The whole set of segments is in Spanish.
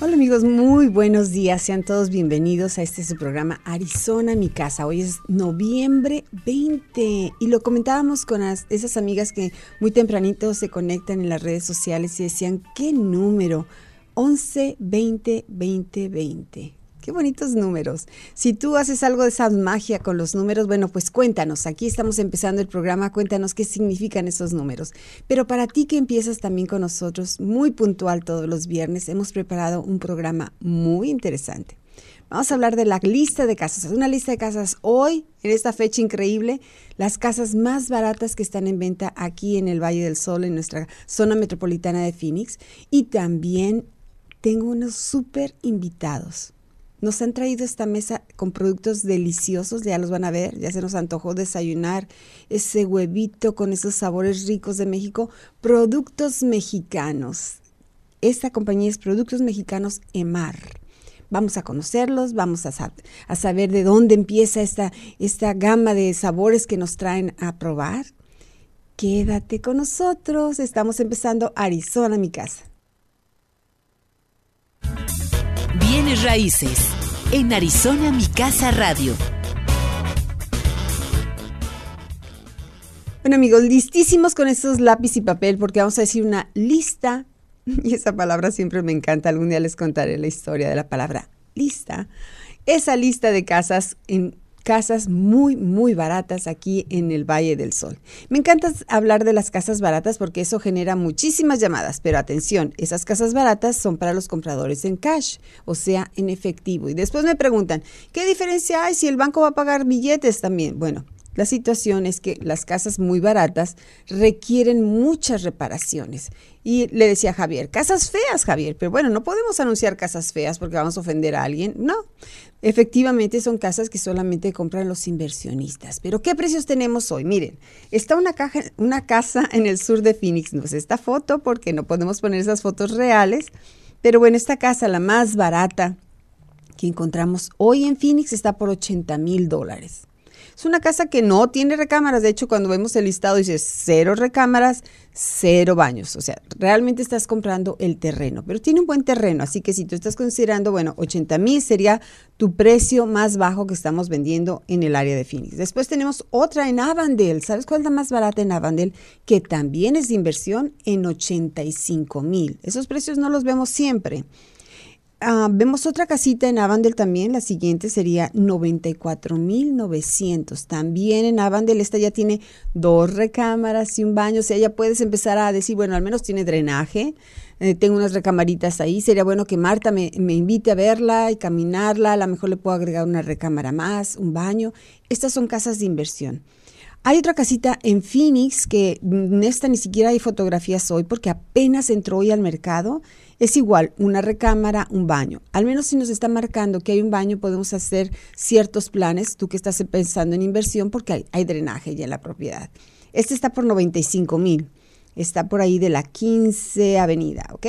Hola amigos, muy buenos días. Sean todos bienvenidos a este su programa Arizona, mi casa. Hoy es noviembre 20 y lo comentábamos con esas amigas que muy tempranito se conectan en las redes sociales y decían, ¿qué número? 11 20 20 20. Qué bonitos números. Si tú haces algo de esa magia con los números, bueno, pues cuéntanos. Aquí estamos empezando el programa. Cuéntanos qué significan esos números. Pero para ti que empiezas también con nosotros, muy puntual todos los viernes, hemos preparado un programa muy interesante. Vamos a hablar de la lista de casas. Una lista de casas hoy, en esta fecha increíble, las casas más baratas que están en venta aquí en el Valle del Sol, en nuestra zona metropolitana de Phoenix. Y también tengo unos súper invitados nos han traído esta mesa con productos deliciosos, ya los van a ver, ya se nos antojó desayunar ese huevito con esos sabores ricos de México, productos mexicanos. Esta compañía es Productos Mexicanos EMAR. Vamos a conocerlos, vamos a, a saber de dónde empieza esta, esta gama de sabores que nos traen a probar. Quédate con nosotros, estamos empezando Arizona, mi casa. Bienes Raíces. En Arizona, mi casa radio. Bueno amigos, listísimos con estos lápiz y papel porque vamos a decir una lista, y esa palabra siempre me encanta, algún día les contaré la historia de la palabra lista, esa lista de casas en casas muy, muy baratas aquí en el Valle del Sol. Me encanta hablar de las casas baratas porque eso genera muchísimas llamadas, pero atención, esas casas baratas son para los compradores en cash, o sea, en efectivo. Y después me preguntan, ¿qué diferencia hay si el banco va a pagar billetes también? Bueno, la situación es que las casas muy baratas requieren muchas reparaciones. Y le decía a Javier, casas feas, Javier, pero bueno, no podemos anunciar casas feas porque vamos a ofender a alguien. No, efectivamente son casas que solamente compran los inversionistas. Pero ¿qué precios tenemos hoy? Miren, está una, caja, una casa en el sur de Phoenix. No es esta foto porque no podemos poner esas fotos reales. Pero bueno, esta casa, la más barata que encontramos hoy en Phoenix, está por 80 mil dólares. Es una casa que no tiene recámaras. De hecho, cuando vemos el listado dice cero recámaras, cero baños. O sea, realmente estás comprando el terreno, pero tiene un buen terreno. Así que si tú estás considerando, bueno, 80 mil sería tu precio más bajo que estamos vendiendo en el área de Phoenix. Después tenemos otra en Avandale. ¿Sabes cuál es la más barata en Avandale? Que también es de inversión en 85 mil. Esos precios no los vemos siempre. Ah, vemos otra casita en Avandel también, la siguiente sería 94.900. También en Avandel, esta ya tiene dos recámaras y un baño, o sea, ya puedes empezar a decir, bueno, al menos tiene drenaje, eh, tengo unas recamaritas ahí, sería bueno que Marta me, me invite a verla y caminarla, a lo mejor le puedo agregar una recámara más, un baño. Estas son casas de inversión. Hay otra casita en Phoenix que en esta ni siquiera hay fotografías hoy porque apenas entró hoy al mercado. Es igual, una recámara, un baño. Al menos si nos está marcando que hay un baño, podemos hacer ciertos planes, tú que estás pensando en inversión, porque hay, drenaje ya en la propiedad. Este está por 95 mil. Está por ahí de la 15 Avenida, ¿ok?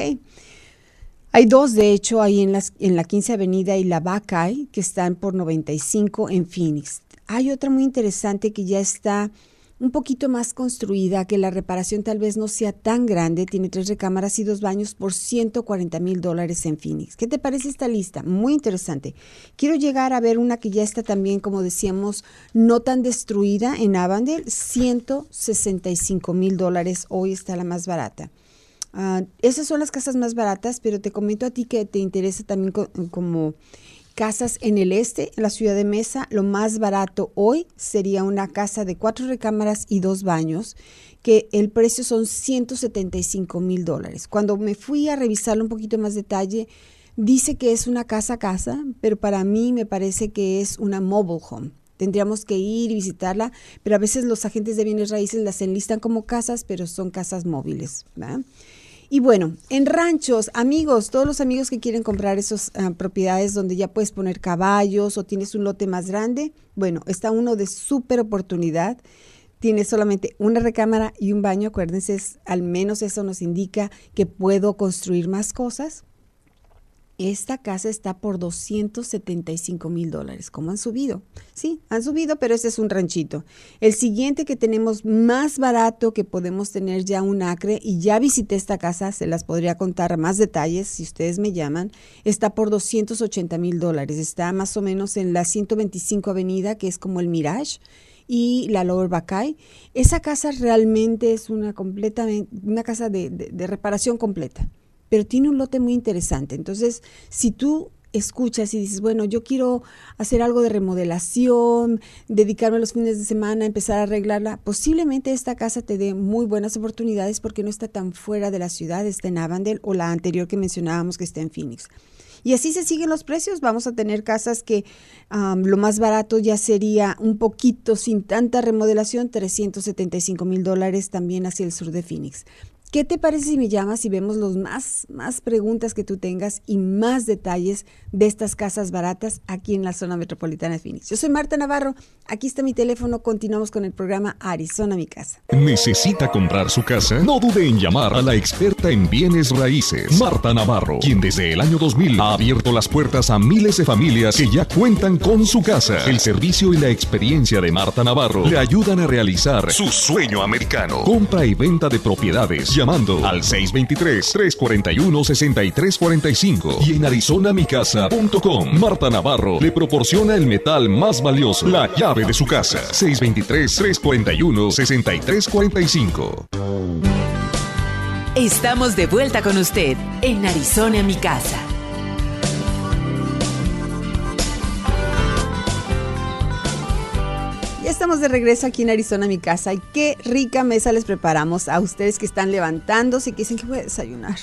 Hay dos, de hecho, ahí en, las, en la 15 Avenida y la Buckeye, que están por 95 en Phoenix. Hay otra muy interesante que ya está un poquito más construida, que la reparación tal vez no sea tan grande, tiene tres recámaras y dos baños por 140 mil dólares en Phoenix. ¿Qué te parece esta lista? Muy interesante. Quiero llegar a ver una que ya está también, como decíamos, no tan destruida en Avondale, 165 mil dólares, hoy está la más barata. Ah, esas son las casas más baratas, pero te comento a ti que te interesa también como casas en el este, en la ciudad de Mesa. Lo más barato hoy sería una casa de cuatro recámaras y dos baños, que el precio son 175 mil dólares. Cuando me fui a revisarlo un poquito más detalle, dice que es una casa a casa, pero para mí me parece que es una mobile home. Tendríamos que ir y visitarla, pero a veces los agentes de bienes raíces las enlistan como casas, pero son casas móviles. Y bueno, en ranchos, amigos, todos los amigos que quieren comprar esas ah, propiedades donde ya puedes poner caballos o tienes un lote más grande, bueno, está uno de súper oportunidad. Tiene solamente una recámara y un baño, acuérdense, al menos eso nos indica que puedo construir más cosas. Esta casa está por 275 mil dólares. ¿Cómo han subido? Sí, han subido, pero este es un ranchito. El siguiente que tenemos más barato que podemos tener ya un acre, y ya visité esta casa, se las podría contar más detalles si ustedes me llaman, está por 280 mil dólares. Está más o menos en la 125 Avenida, que es como el Mirage y la Lower Bacay. Esa casa realmente es una completamente una casa de, de reparación completa pero tiene un lote muy interesante. Entonces, si tú escuchas y dices, bueno, yo quiero hacer algo de remodelación, dedicarme los fines de semana, empezar a arreglarla, posiblemente esta casa te dé muy buenas oportunidades porque no está tan fuera de la ciudad, está en Avandale o la anterior que mencionábamos que está en Phoenix. Y así se siguen los precios. Vamos a tener casas que lo más barato ya sería un poquito sin tanta remodelación, 375 mil dólares también hacia el sur de Phoenix. ¿Qué te parece si me llamas y vemos los más, más preguntas que tú tengas y más detalles de estas casas baratas aquí en la zona metropolitana de Phoenix? Yo soy Marta Navarro, aquí está mi teléfono, continuamos con el programa Arizona Mi Casa. ¿Necesita comprar su casa? No dude en llamar a la experta en bienes raíces, Marta Navarro, quien desde el año 2000 ha abierto las puertas a miles de familias que ya cuentan con su casa. El servicio y la experiencia de Marta Navarro le ayudan a realizar su sueño americano. Compra y venta de propiedades llamando al 623-341-6345 y en arizonamicasa.com. Marta Navarro le proporciona el metal más valioso, la llave de su casa. 623-341-6345. Estamos de vuelta con usted en Arizona, mi. Estamos de regreso aquí en Arizona, mi casa. Y qué rica mesa les preparamos a ustedes que están levantándose y que dicen que voy a desayunar.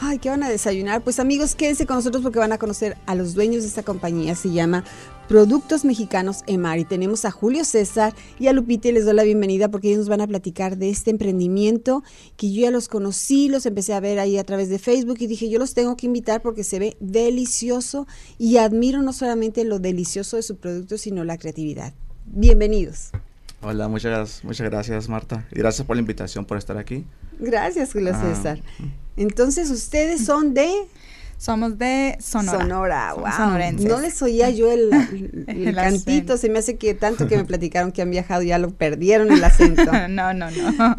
Ay, ¿qué van a desayunar? Pues amigos, quédense con nosotros porque van a conocer a los dueños de esta compañía. Se llama Productos Mexicanos Emar. Y tenemos a Julio César y a Lupita y les doy la bienvenida porque ellos nos van a platicar de este emprendimiento que yo ya los conocí, los empecé a ver ahí a través de Facebook y dije, yo los tengo que invitar porque se ve delicioso y admiro no solamente lo delicioso de su producto, sino la creatividad. Bienvenidos. Hola, muchas, muchas gracias Marta. Y gracias por la invitación, por estar aquí. Gracias, Julio ah, César. Entonces, ustedes son de... Somos de Sonora. Sonora, wow. No les oía yo el, cantito, se me hace que tanto que me platicaron que han viajado ya lo perdieron el acento. no, no, no. ¿No?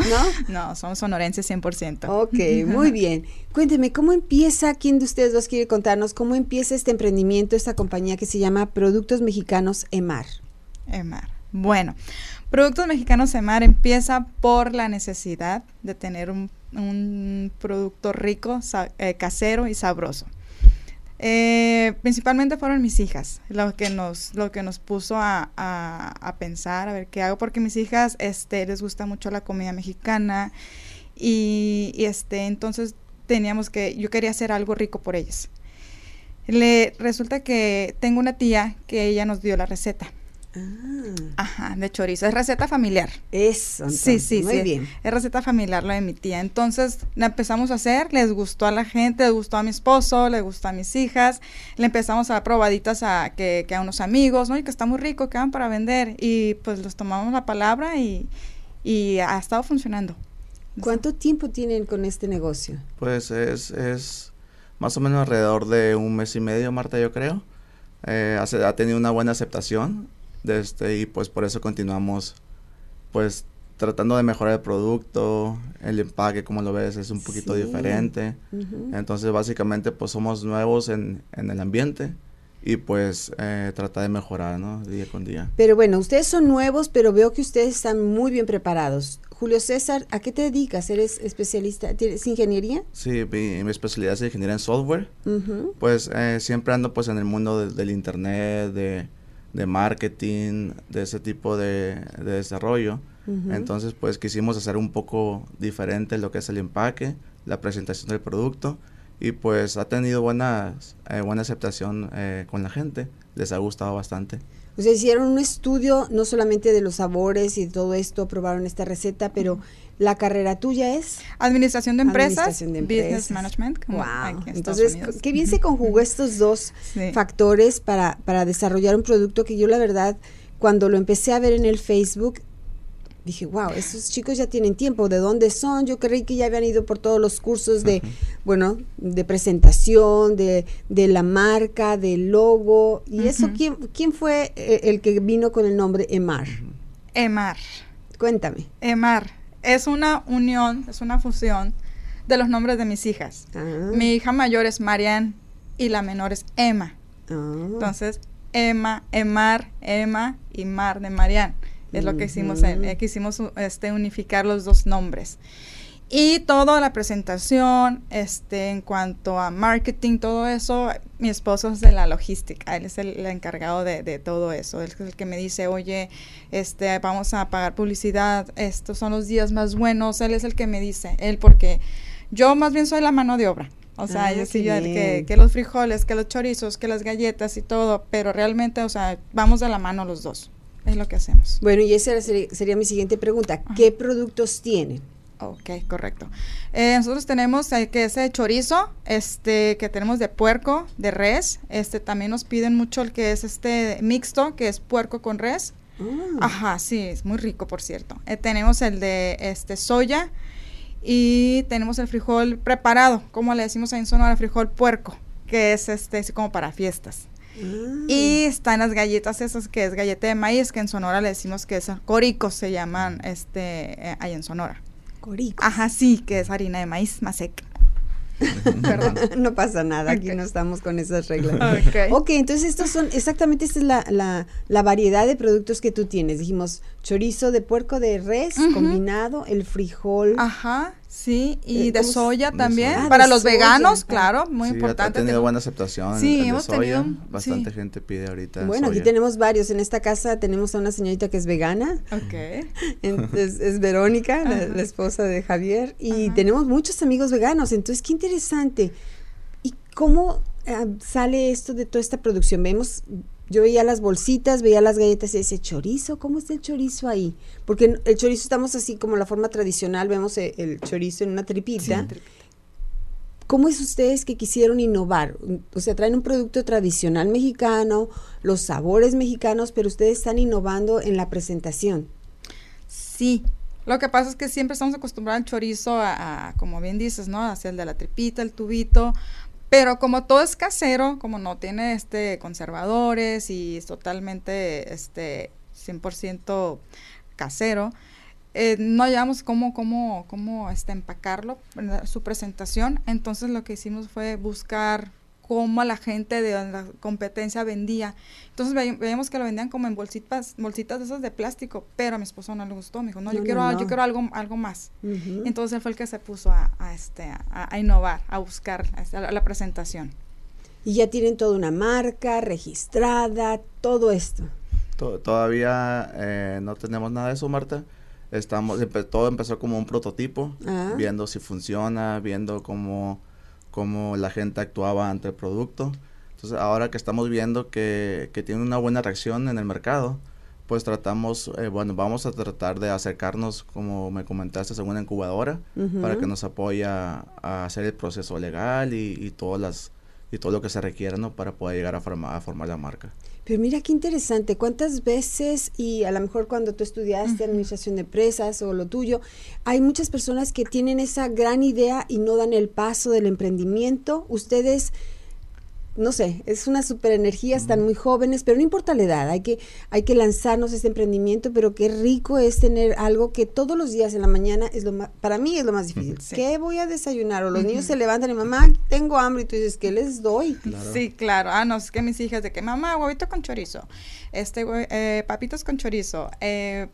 No, somos sonorenses 100%. Ok, muy bien. Cuénteme, ¿cómo empieza, quién de ustedes dos quiere contarnos, cómo empieza este emprendimiento, esta compañía que se llama Productos Mexicanos EMAR? EMAR. Bueno, Productos Mexicanos EMAR empieza por la necesidad de tener un, producto rico, eh, casero y sabroso. Eh, principalmente fueron mis hijas lo que nos, lo que nos puso a, pensar, a ver qué hago, porque mis hijas este, les gusta mucho la comida mexicana y, este, entonces teníamos que, yo quería hacer algo rico por ellas. Le resulta que tengo una tía que ella nos dio la receta Ah. Ajá, de chorizo. Es receta familiar. Eso. sí, sí, muy bien. Es receta familiar lo de mi tía. Entonces la empezamos a hacer, les gustó a la gente, les gustó a mi esposo, les gustó a mis hijas. Le empezamos a dar probaditas a, que, a unos amigos, ¿no? Y que está muy rico, que van para vender. Y pues los tomamos la palabra y, ha estado funcionando. ¿Cuánto tiempo tienen con este negocio? Pues es, es más o menos alrededor de un mes y medio, Marta, yo creo. Eh, ha tenido una buena aceptación de este, y pues por eso continuamos pues tratando de mejorar el producto, el empaque, como lo ves, es un poquito diferente. Entonces, básicamente, pues somos nuevos en, en el ambiente y pues eh, trata de mejorar, ¿no? Día con día. Pero bueno, ustedes son nuevos, pero veo que ustedes están muy bien preparados. Julio César, ¿a qué te dedicas? ¿Eres especialista? ¿Tienes ingeniería? Sí, mi, especialidad es ingeniería en software. Pues eh, siempre ando pues en el mundo del internet, de de marketing, de ese tipo de, desarrollo. Entonces, pues quisimos hacer un poco diferente lo que es el empaque, la presentación del producto y pues ha tenido buena, eh, buena aceptación eh, con la gente, les ha gustado bastante. O sea, hicieron un estudio no solamente de los sabores y todo esto, probaron esta receta, pero la carrera tuya es Administración de empresas, Administración de Business empresas. Management. como Wow. aquí en Entonces, Unidos. qué bien se conjugó estos dos Sí. factores para, para desarrollar un producto que yo la verdad, cuando lo empecé a ver en el Facebook, dije, wow, estos chicos ya tienen tiempo, ¿de dónde son? Yo creí que ya habían ido por todos los cursos de, bueno, de presentación, de, de la marca, del logo. ¿Y eso quién, quién fue eh, el que vino con el nombre Emar? EMAR. Cuéntame. EMAR es una unión, es una fusión de los nombres de mis hijas. Ah, Mi hija mayor es Marianne y la menor es Emma. ah. Entonces, Emma, Emar, Emma y Mar de Marianne. Es lo que hicimos, en- eh, quisimos u- este, unificar los dos nombres. Y toda la presentación, este, en cuanto a marketing, todo eso, mi esposo es de la logística, él es el, el encargado de, de todo eso, él es el que me dice, oye, este, vamos a pagar publicidad, estos son los días más buenos, él es el que me dice, él porque yo más bien soy la mano de obra. O sea, Ah, yo sí, qué yo- bien. que, que los frijoles, que los chorizos, que las galletas y todo, pero realmente, o sea, vamos de la mano los dos. Es lo que hacemos. Bueno, y esa sería, sería mi siguiente pregunta. ¿Qué productos tienen? Ok, correcto. Eh, nosotros tenemos eh, que ese chorizo, este, que tenemos de puerco, de res. Este, también nos piden mucho el que es este mixto, que es puerco con res. Ah, Ajá, sí, es muy rico, por cierto. Eh, tenemos el de este soya y tenemos el frijol preparado, como le decimos ahí en Sonora, frijol puerco, que es este como para fiestas. ah. Y están las galletas esas que es galleta de maíz, que en Sonora le decimos que es coricos se llaman este eh, ahí en Sonora. Corico. Ajá, sí, que es harina de maíz más seca. Perdón. no pasa nada, aquí no estamos con esas reglas. Ok. Ok, entonces estos son, exactamente esta es la, la, la variedad de productos que tú tienes. Dijimos chorizo de puerco de res combinado, el frijol. Ajá, sí, y Eh, de ¿cómo se- soya de también. soya. Ah, Para los soya, veganos, claro, muy Sí, importante. Ha tenido buena aceptación. Sí, el hemos soya. tenido- Bastante sí. gente pide ahorita. Bueno, aquí tenemos varios. En esta casa tenemos a una señorita que es vegana. Ok. Entonces, es Verónica, la, esposa de Javier, y Ajá. tenemos muchos amigos veganos. Entonces, qué interesante. ¿Y cómo ah, sale esto de toda esta producción? Vemos, yo veía las bolsitas, veía las galletas y decía, chorizo, ¿cómo está el chorizo ahí? Porque en- el chorizo estamos así como la forma tradicional, vemos e- el, chorizo en una tripita. ¿Cómo es ustedes que quisieron innovar? O sea, traen un producto tradicional mexicano, los sabores mexicanos, pero ustedes están innovando en la presentación. Sí. Lo que pasa es que siempre estamos acostumbrados al chorizo a, a, como bien dices, ¿no? Hacia el de la tripita, el tubito. Pero como todo es casero, como no tiene este conservadores y es totalmente este 100% casero, eh, no hallamos cómo, cómo, cómo este, empacarlo, su presentación. Entonces lo que hicimos fue buscar cómo la gente de la competencia vendía. Entonces ve- veíamos que lo vendían como en bolsitas, bolsitas de esas de plástico, pero a mi esposo no le gustó, me dijo, no, yo No, quiero, no, no. yo quiero algo, algo más. Ujú. Entonces él fue el que se puso a, a, este, a, a innovar, a buscar a la, la presentación. Y ya tienen toda una marca registrada, todo esto. To- Todavía eh, no tenemos nada de eso, Marta. Estamos, empe- todo empezó como un prototipo, Ah. viendo si funciona, viendo cómo, cómo la gente actuaba ante el producto. Entonces, ahora que estamos viendo que, que tiene una buena reacción en el mercado, pues tratamos, eh, bueno, vamos a tratar de acercarnos, como me comentaste, a una incubadora para que nos apoye a, a hacer el proceso legal y, y todas las y todo lo que se requiera, ¿no? Para poder llegar a, forma- a formar la marca. Pero mira qué interesante, cuántas veces, y a lo mejor cuando tú estudiaste administración de empresas o lo tuyo, hay muchas personas que tienen esa gran idea y no dan el paso del emprendimiento. Ustedes, no sé, es una super energía, están muy jóvenes, pero no importa la edad, hay que, hay que lanzarnos a este emprendimiento, pero qué rico es tener algo que todos los días en la mañana es lo más, para mí es lo más difícil. Sí. ¿Qué voy a desayunar? O los niños se levantan y mamá, tengo hambre, y tú dices, ¿qué les doy? Sí, claro. Ah, no, es que mis hijas de que mamá, huevito con chorizo, este, eh, papitas con chorizo, eh,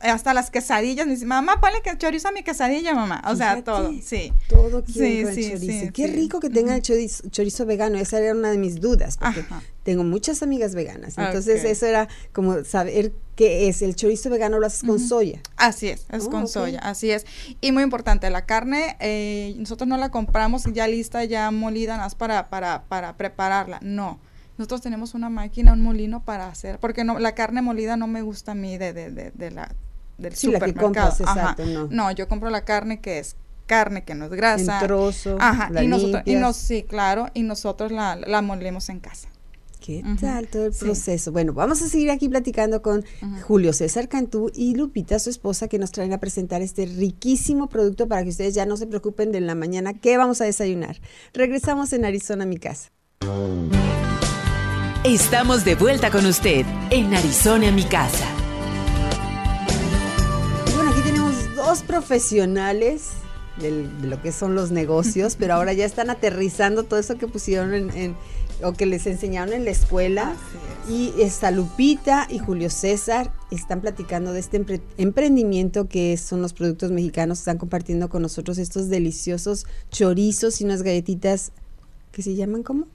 hasta las quesadillas, me dice, mamá, ponle que chorizo a mi quesadilla, mamá. O sea, todo, sí. Todo Sí, quiere sí, chorizo. sí, Qué rico que tengan el chorizo, chorizo vegano. Esa era una de mis dudas, porque Ajá. tengo muchas amigas veganas. Entonces, Ok. eso era como saber qué es. El chorizo vegano lo haces con soya. Así es, es Oh, con soya, así es. Y muy importante, la carne, eh, nosotros no la compramos ya lista, ya molida, nada más para, para, para prepararla. No. Nosotros tenemos una máquina, un molino para hacer, porque no, la carne molida no me gusta a mí de, de, de, de la, del Sí, la que compras, Ajá. exacto, no. yo compro la carne que es carne, que no es grasa. En trozo, Ajá, la y nosotros, y nos, sí, claro, y nosotros la, la molemos en casa. ¿Qué tal todo el sí. proceso? Bueno, vamos a seguir aquí platicando con Julio César Cantú y Lupita, su esposa, que nos traen a presentar este riquísimo producto para que ustedes ya no se preocupen de la mañana qué vamos a desayunar. Regresamos en Arizona, mi casa. Estamos de vuelta con usted en Arizona, mi casa. Dos profesionales del- de lo que son los negocios, pero ahora ya están aterrizando todo eso que pusieron en, en- o que les enseñaron en la escuela. Y está Lupita y Julio César están platicando de este empre- emprendimiento que son los productos mexicanos. Están compartiendo con nosotros estos deliciosos chorizos y unas galletitas que se llaman ¿cómo?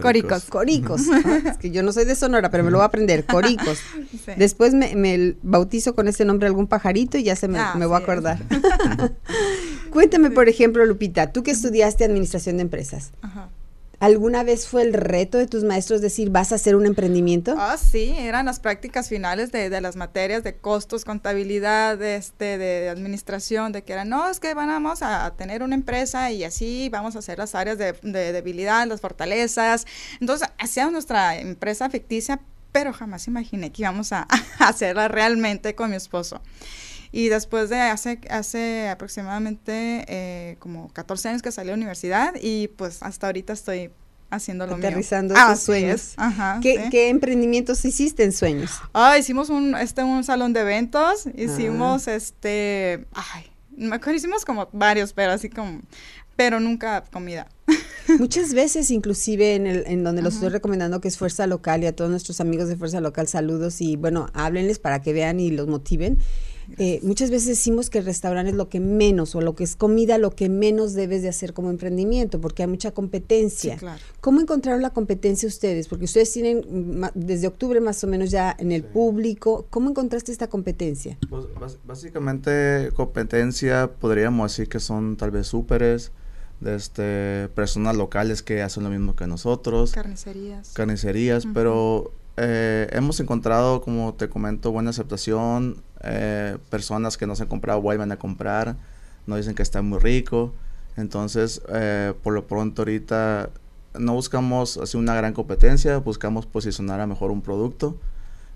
Coricos. Coricos. Ah, es que yo no soy de Sonora, pero me lo voy a aprender. Coricos. Sí. Después me, me bautizo con ese nombre algún pajarito y ya se me, Ah, me voy a acordar. Cuéntame, por ejemplo, Lupita, tú que estudiaste administración de empresas, Ajá. ¿Alguna vez fue el reto de tus maestros decir vas a hacer un emprendimiento? Ah, sí, eran las prácticas finales de, de las materias de costos, contabilidad, de, este, de administración, de que eran, no, es que vamos a tener una empresa y así vamos a hacer las áreas de, de debilidad, las fortalezas. Entonces, hacíamos nuestra empresa ficticia, pero jamás imaginé que íbamos a hacerla realmente con mi esposo. Y después de hace, hace aproximadamente eh, como 14 años que salí a la universidad y pues hasta ahorita estoy haciendo lo mío. Aterrizando esos sueños. es, Ajá, ¿Qué, sí. qué emprendimientos hiciste en sueños? Ah, hicimos un, este, un salón de eventos, Ah. hicimos este, ay, me acuerdo, hicimos como varios, pero así como, pero nunca comida. Muchas veces, inclusive en, el, en donde los estoy recomendando, que es Fuerza Local, y a todos nuestros amigos de Fuerza Local, saludos y bueno, háblenles para que vean y los motiven. Eh, muchas veces decimos que el restaurante es lo que menos, o lo que es comida, lo que menos debes de hacer como emprendimiento, porque hay mucha competencia. Sí, claro. ¿Cómo encontraron la competencia ustedes? Porque ustedes tienen desde octubre más o menos ya en el público. ¿Cómo encontraste esta competencia? Pues, básicamente competencia podríamos decir que son tal vez súperes, de este, personas locales que hacen lo mismo que nosotros, Carnicerías. carnicerías, pero eh, hemos encontrado, como te comento, buena aceptación, eh, personas que nos han comprado vuelven a comprar, nos dicen que está muy rico, entonces eh, por lo pronto ahorita no buscamos así una gran competencia, buscamos posicionar a mejor un producto.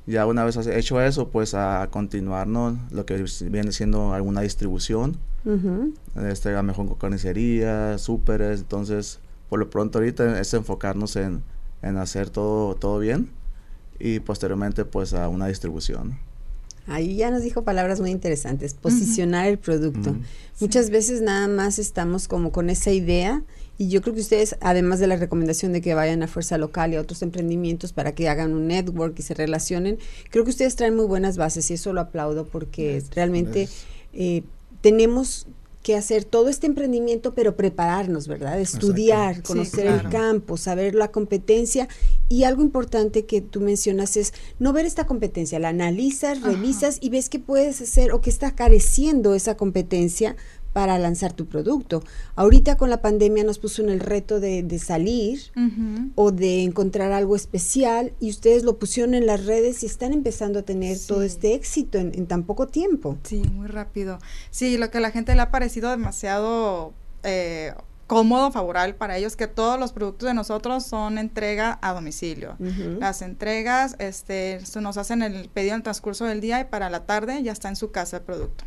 Ya una vez hecho eso, pues a continuar, ¿no? Lo que viene siendo alguna distribución, este, a mejor con carnicerías, súperes, entonces por lo pronto ahorita es enfocarnos en, en hacer todo, todo bien y posteriormente pues a una distribución. Ahí ya nos dijo palabras muy interesantes, posicionar el producto. Ujú. Muchas veces nada más estamos como con esa idea y yo creo que ustedes, además de la recomendación de que vayan a Fuerza Local y a otros emprendimientos para que hagan un network y se relacionen, creo que ustedes traen muy buenas bases y eso lo aplaudo porque realmente Gracias. eh, tenemos que hacer todo este emprendimiento, pero prepararnos, ¿verdad? Estudiar, conocer el claro. campo, saber la competencia. Y algo importante que tú mencionas es no ver esta competencia, la analizas, Ajá. revisas y ves qué puedes hacer o qué está careciendo esa competencia para lanzar tu producto. Ahorita con la pandemia nos puso en el reto de, de salir o de encontrar algo especial y ustedes lo pusieron en las redes y están empezando a tener todo este éxito en, en tan poco tiempo. Sí, muy rápido. Sí, lo que a la gente le ha parecido demasiado eh, cómodo, favorable para ellos, que todos los productos de nosotros son entrega a domicilio. Las entregas este, nos hacen el pedido en el transcurso del día y para la tarde ya está en su casa el producto.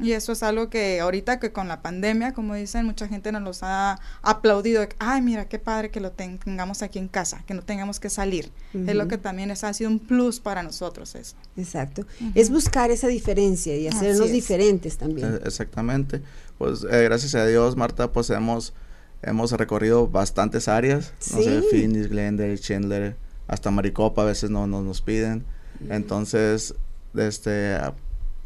Y eso es algo que ahorita que con la pandemia, como dicen, mucha gente nos los ha aplaudido. Ay, mira, qué padre que lo ten- tengamos aquí en casa, que no tengamos que salir. Es lo que también es, ha sido un plus para nosotros eso. Exacto. Es buscar esa diferencia y hacernos diferentes también. Eh, Exactamente. Pues eh, gracias a Dios, Marta, pues hemos, hemos recorrido bastantes áreas. No sé, Sí. Phoenix, Glendale, Chandler, hasta Maricopa a veces no, no nos piden. Entonces, este,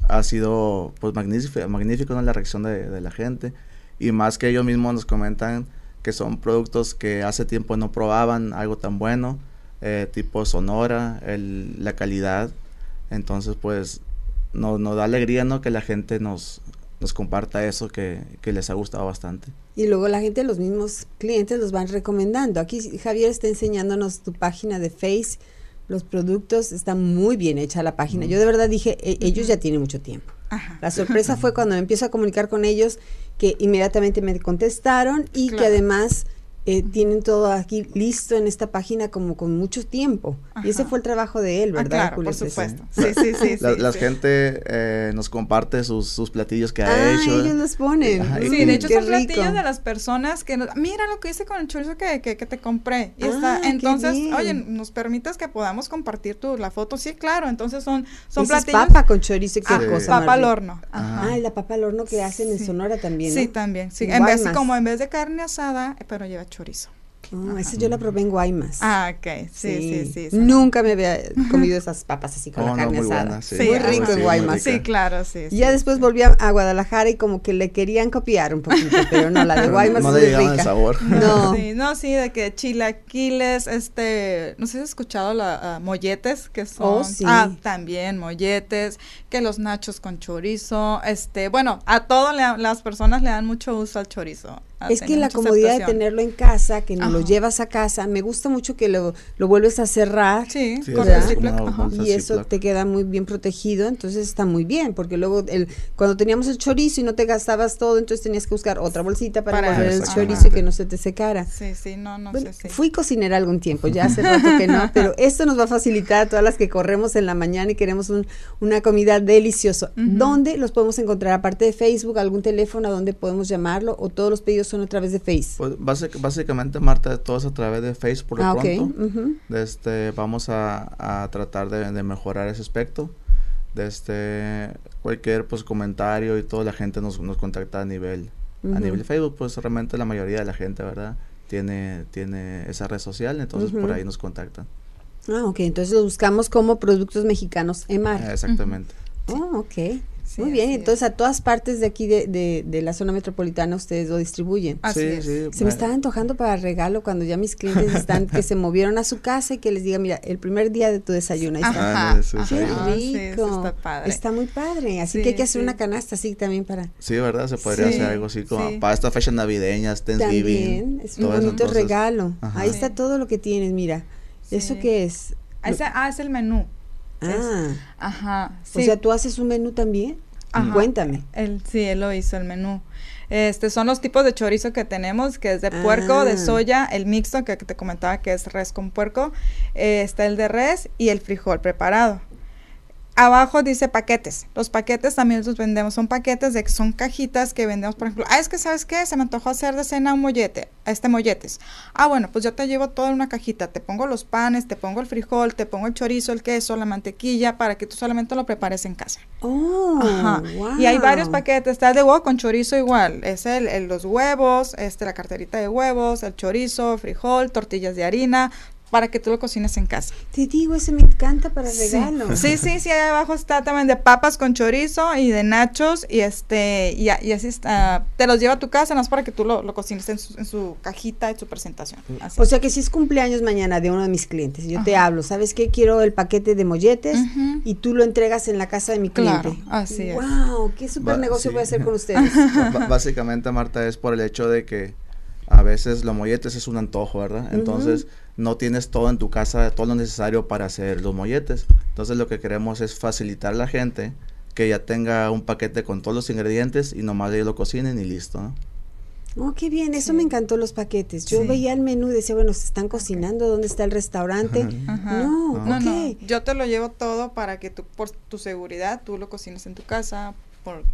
ha sido pues magnífico, magnífico ¿no? la reacción de, la gente y más que ellos mismos nos comentan que son productos que hace tiempo no probaban algo tan bueno, eh, tipo Sonora, la calidad, entonces pues nos, nos da alegría ¿no? que la gente nos, nos comparta eso que, que, les ha gustado bastante. Y luego la gente, los mismos clientes los van recomendando. Aquí Javier está enseñándonos tu página de Face los productos, está muy bien hecha la página. Yo de verdad dije, e ellos ya tienen mucho tiempo. Ajá. La sorpresa fue cuando me empiezo a comunicar con ellos que inmediatamente me contestaron y claro. que además eh, tienen todo aquí listo en esta página como con mucho tiempo. Ajá. Y ese fue el trabajo de él, ¿verdad? Ah, claro, por supuesto. Sí, sí, sí. la, sí, la sí. gente eh, nos comparte sus, sus, platillos que ha ah, hecho. ellos los ponen. Ajá, Sí, y- de hecho son rico. platillos de las personas que nos, mira lo que hice con el chorizo que, que, que te compré. Y Ah, está, entonces, oye, nos permites que podamos compartir tu, la foto. Sí, claro, entonces son, son Ese es platillos. papa con chorizo y qué Ah, Sí. cosa. papa al horno. Ajá. Ah, la papa al horno que hacen en. Sonora también, ¿no? Sí, también. Sí, En vez, como en vez de carne asada, eh, pero lleva chorizo. Ah, esa yo la probé en Guaymas. Ah, ok. Sí, sí, sí. sí. Nunca me había comido esas papas así con Oh, la no, carne muy asada. buena, sí. Sí, muy rico Sí, en Guaymas. Sí, claro, sí. Y ya sí. después volví a, a Guadalajara y como que le querían copiar un poquito, pero no, la de Guaymas no es llegaban el rica. sabor. No. Sí, no, sí, de que chilaquiles, este, no sé si has escuchado la ah, molletes, que son, Oh, sí. ah, también molletes, que los nachos con chorizo, este, bueno, a todas las personas le dan mucho uso al chorizo. Es que la comodidad de tenerlo en casa, que no lo llevas a casa, me gusta mucho que lo, lo vuelves a cerrar. Sí, Sí, con el Y eso te queda muy bien protegido, entonces está muy bien, porque luego el, cuando teníamos el chorizo y no te gastabas todo, entonces tenías que buscar otra bolsita para, Para- envolver el chorizo y que no se te secara. Sí, sí, no, no Bueno, sé, sí. Fui cocinera algún tiempo, ya hace rato que no, pero esto nos va a facilitar a todas las que corremos en la mañana y queremos un- una comida deliciosa. ¿Dónde los podemos encontrar? Aparte de Facebook, algún teléfono a donde podemos llamarlo o todos los pedidos son a través de Facebook. Pues básic- básicamente, Marta, todo es a través de Facebook por lo ah, pronto. ujú. Este, vamos a, a tratar de, de mejorar ese aspecto. De este, cualquier pues comentario y toda la gente nos, nos contacta a nivel a Ujú. nivel de Facebook, pues realmente la mayoría de la gente, ¿verdad? Tiene tiene esa red social, entonces por Ujú. ahí nos contactan. Ah, ok, entonces buscamos como productos mexicanos EMAR. Exactamente. Oh, ok. Sí, Muy bien, entonces a todas partes de aquí de, de, de la zona metropolitana ustedes lo distribuyen. Así sí, es. sí. Se me estaba antojando para regalo cuando ya mis clientes están, que se movieron a su casa y que les diga, mira, el primer día de tu desayuno, ahí está. Ajá. Ajá, Ah. Qué ajá, sí, sí, rico. está padre. Está muy padre. Así Sí, que hay que hacer sí. una canasta así también para. Sí, ¿verdad? Se podría Sí, hacer algo así como sí. para estas fechas navideñas, Thanksgiving. También es un bonito entonces, regalo. ajá. Ahí Sí. está todo lo que tienes, mira. ¿Eso qué es? Ah, ese- ah, es el menú. Ah, Ajá. o sea, tú haces un menú también. Ajá. Cuéntame. Él, sí, él lo hizo, el menú. Este, son los tipos de chorizo que tenemos, que es de puerco, Ah. de soya, el mixto que te comentaba que es res con puerco, eh, está el de res y el frijol preparado. Abajo dice paquetes. Los paquetes también los vendemos. Son paquetes de que son cajitas que vendemos, por ejemplo. Ah, es que sabes qué, se me antojó hacer de cena un mollete, este molletes. Ah, bueno, pues yo te llevo todo en una cajita. Te pongo los panes, te pongo el frijol, te pongo el chorizo, el queso, la mantequilla, para que tú solamente lo prepares en casa. Oh, Ajá. wow. Y hay varios paquetes. Está de huevo con chorizo igual. Es el, el- los huevos, este, la carterita de huevos, el chorizo, frijol, tortillas de harina, para que tú lo cocines en casa. Te digo, ese me encanta para Sí. regalo. Sí, sí, sí, ahí abajo está también de papas con chorizo y de nachos y este, y, así está. Te los lleva a tu casa, no es para que tú lo, lo cocines en su, en su cajita y su presentación. Así. O sea que si es cumpleaños mañana de uno de mis clientes, yo te hablo, ¿sabes qué? Quiero el paquete de molletes y tú lo entregas en la casa de mi cliente. Claro, así es. Wow, qué super Va- negocio sí. voy a hacer con ustedes. Básicamente, Marta, es por el hecho de que a veces los molletes es un antojo, ¿verdad? Entonces, no tienes todo en tu casa, todo lo necesario para hacer los molletes. Entonces, lo que queremos es facilitar a la gente que ya tenga un paquete con todos los ingredientes y nomás ellos lo cocinen y listo, ¿no? Oh, qué bien, eso Sí. me encantó los paquetes. Yo Sí. veía el menú y decía, bueno, se están cocinando, ¿dónde está el restaurante? Ajá. No, No, no, yo te lo llevo todo para que tú, por tu seguridad, tú lo cocines en tu casa, por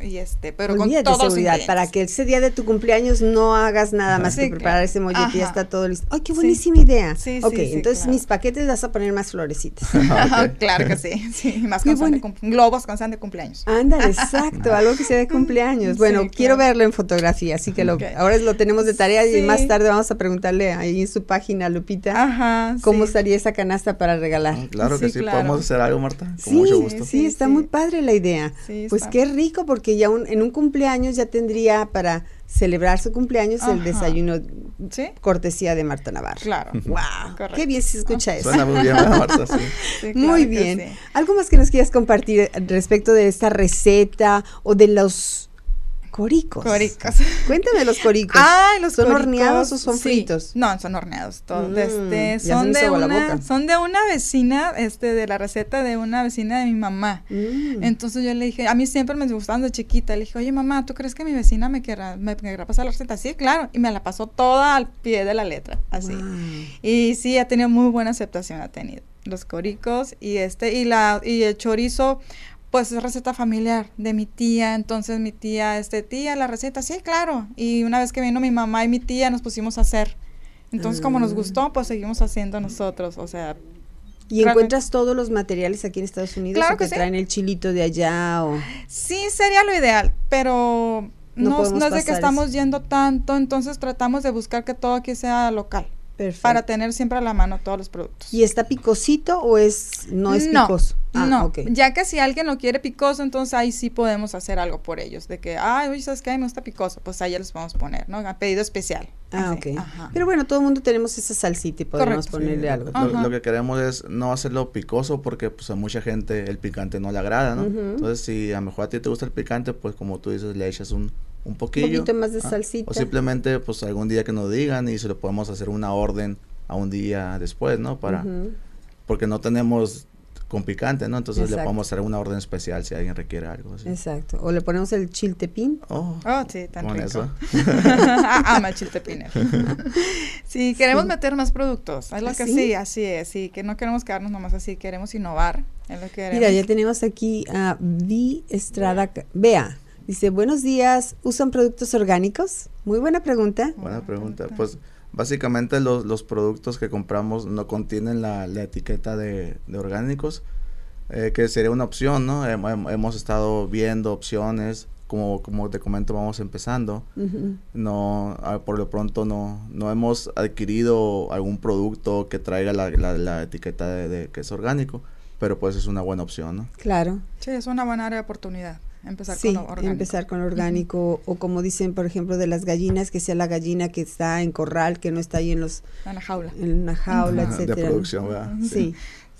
y este, pero Olvídate con todos los seguridad, para que ese día de tu cumpleaños no hagas nada más Sí, que preparar ese mollete y ya está todo listo. ¡Ay, qué Sí. buenísima idea! Sí, ok, sí, sí, entonces claro. mis paquetes vas a poner más florecitas. Ok. claro que sí, sí, más con de globos con son de cumpleaños. Ándale, exacto, algo que sea de cumpleaños. Sí, Bueno, quiero verlo en fotografía, así que lo, Ok. ahora lo tenemos de tarea y más tarde vamos a preguntarle ahí en su página, Lupita, Ajá. cómo sí. estaría esa canasta para regalar. Ah, Claro que Sí, sí, claro. podemos hacer algo, Marta, con Sí, mucho gusto. sí, está Sí, muy padre la idea. Sí, pues qué rico, porque ya un- en un cumpleaños ya tendría para celebrar su cumpleaños el desayuno Sí, cortesía de Marta Navarro. claro. ¡Wow! Correcto. ¡Qué bien se escucha eso! Suena muy bien, ¿verdad, Marta, sí. Sí, claro Muy que bien. sí. ¿Algo más que nos quieras compartir respecto de esta receta o de los coricos? Coricos. Cuéntame los coricos. Ay, los ¿Son coricos, horneados o son sí. fritos? No, son horneados. Mm, este, son de una, son de una vecina, este, de la receta de una vecina de mi mamá. Mm. Entonces yo le dije, a mí siempre me gustaban de chiquita. Le dije, oye mamá, ¿tú crees que mi vecina me querrá, me querrá pasar la receta? Sí, claro. Y me la pasó toda al pie de la letra, así. Wow. Y sí, ha tenido muy buena aceptación, ha tenido los coricos y este, y la, y el chorizo, pues es receta familiar de mi tía, entonces mi tía, este, tía, la receta, sí, claro. Y una vez que vino mi mamá y mi tía, nos pusimos a hacer. Entonces, como nos Ah. gustó, pues seguimos haciendo nosotros, o sea, ¿Y Realmente- encuentras todos los materiales aquí en Estados Unidos Claro o te sí. traen el chilito de allá o sí sería lo ideal, pero No no, es de que estamos eso. yendo tanto, entonces tratamos de buscar que todo aquí sea local, perfecto? para tener siempre a la mano todos los productos. ¿Y está picosito o es no es picoso? Ah, no, ok. ya que si alguien lo quiere picoso, entonces ahí sí podemos hacer algo por ellos, de que, ay, oye, ¿sabes qué? Me gusta picoso, pues ahí ya les podemos poner, ¿no? A pedido especial. Ah, Así, ok. ajá. Pero bueno, todo el mundo tenemos esa salsita y podemos Correcto. ponerle Sí, algo. Lo, lo que queremos es no hacerlo picoso porque pues a mucha gente el picante no le agrada, ¿no? Entonces si a lo mejor a ti te gusta el picante, pues como tú dices, le echas un, un Un poquillo. poquito más de ¿ah? salsita. O simplemente pues algún día que nos digan y se lo podemos hacer una orden a un día después, ¿no? Para, Ujú. porque no tenemos con picante, ¿no? Entonces Exacto. le podemos hacer una orden especial si alguien requiere algo así. Exacto. O le ponemos el chiltepín. Oh, Oh, sí, tan con rico. eso. Ama el chiltepiner. sí, queremos meter más productos. Es lo que ¿Sí? sí, así es. Sí, que no queremos quedarnos nomás así, queremos innovar. Es lo que queremos. Mira, ya tenemos aquí a Vi Estrada. Vea, dice, buenos días, ¿usan productos orgánicos? Muy buena pregunta. Buena pregunta. Pues básicamente los, los productos que compramos no contienen la, la etiqueta de, de orgánicos, eh, que sería una opción, ¿no? Hem- hem- hemos estado viendo opciones, como, como te comento, vamos empezando. No, ah, por lo pronto no, no hemos adquirido algún producto que traiga la, la, la etiqueta de, de que es orgánico, pero pues es una buena opción, ¿no? Claro. Sí, es una buena área de oportunidad. Empezar Sí, con lo orgánico. empezar con lo orgánico o como dicen, por ejemplo, de las gallinas, que sea la gallina que está en corral, que no está ahí en los En la jaula. en una jaula, etcétera. producción, ¿verdad? Sí. Sí,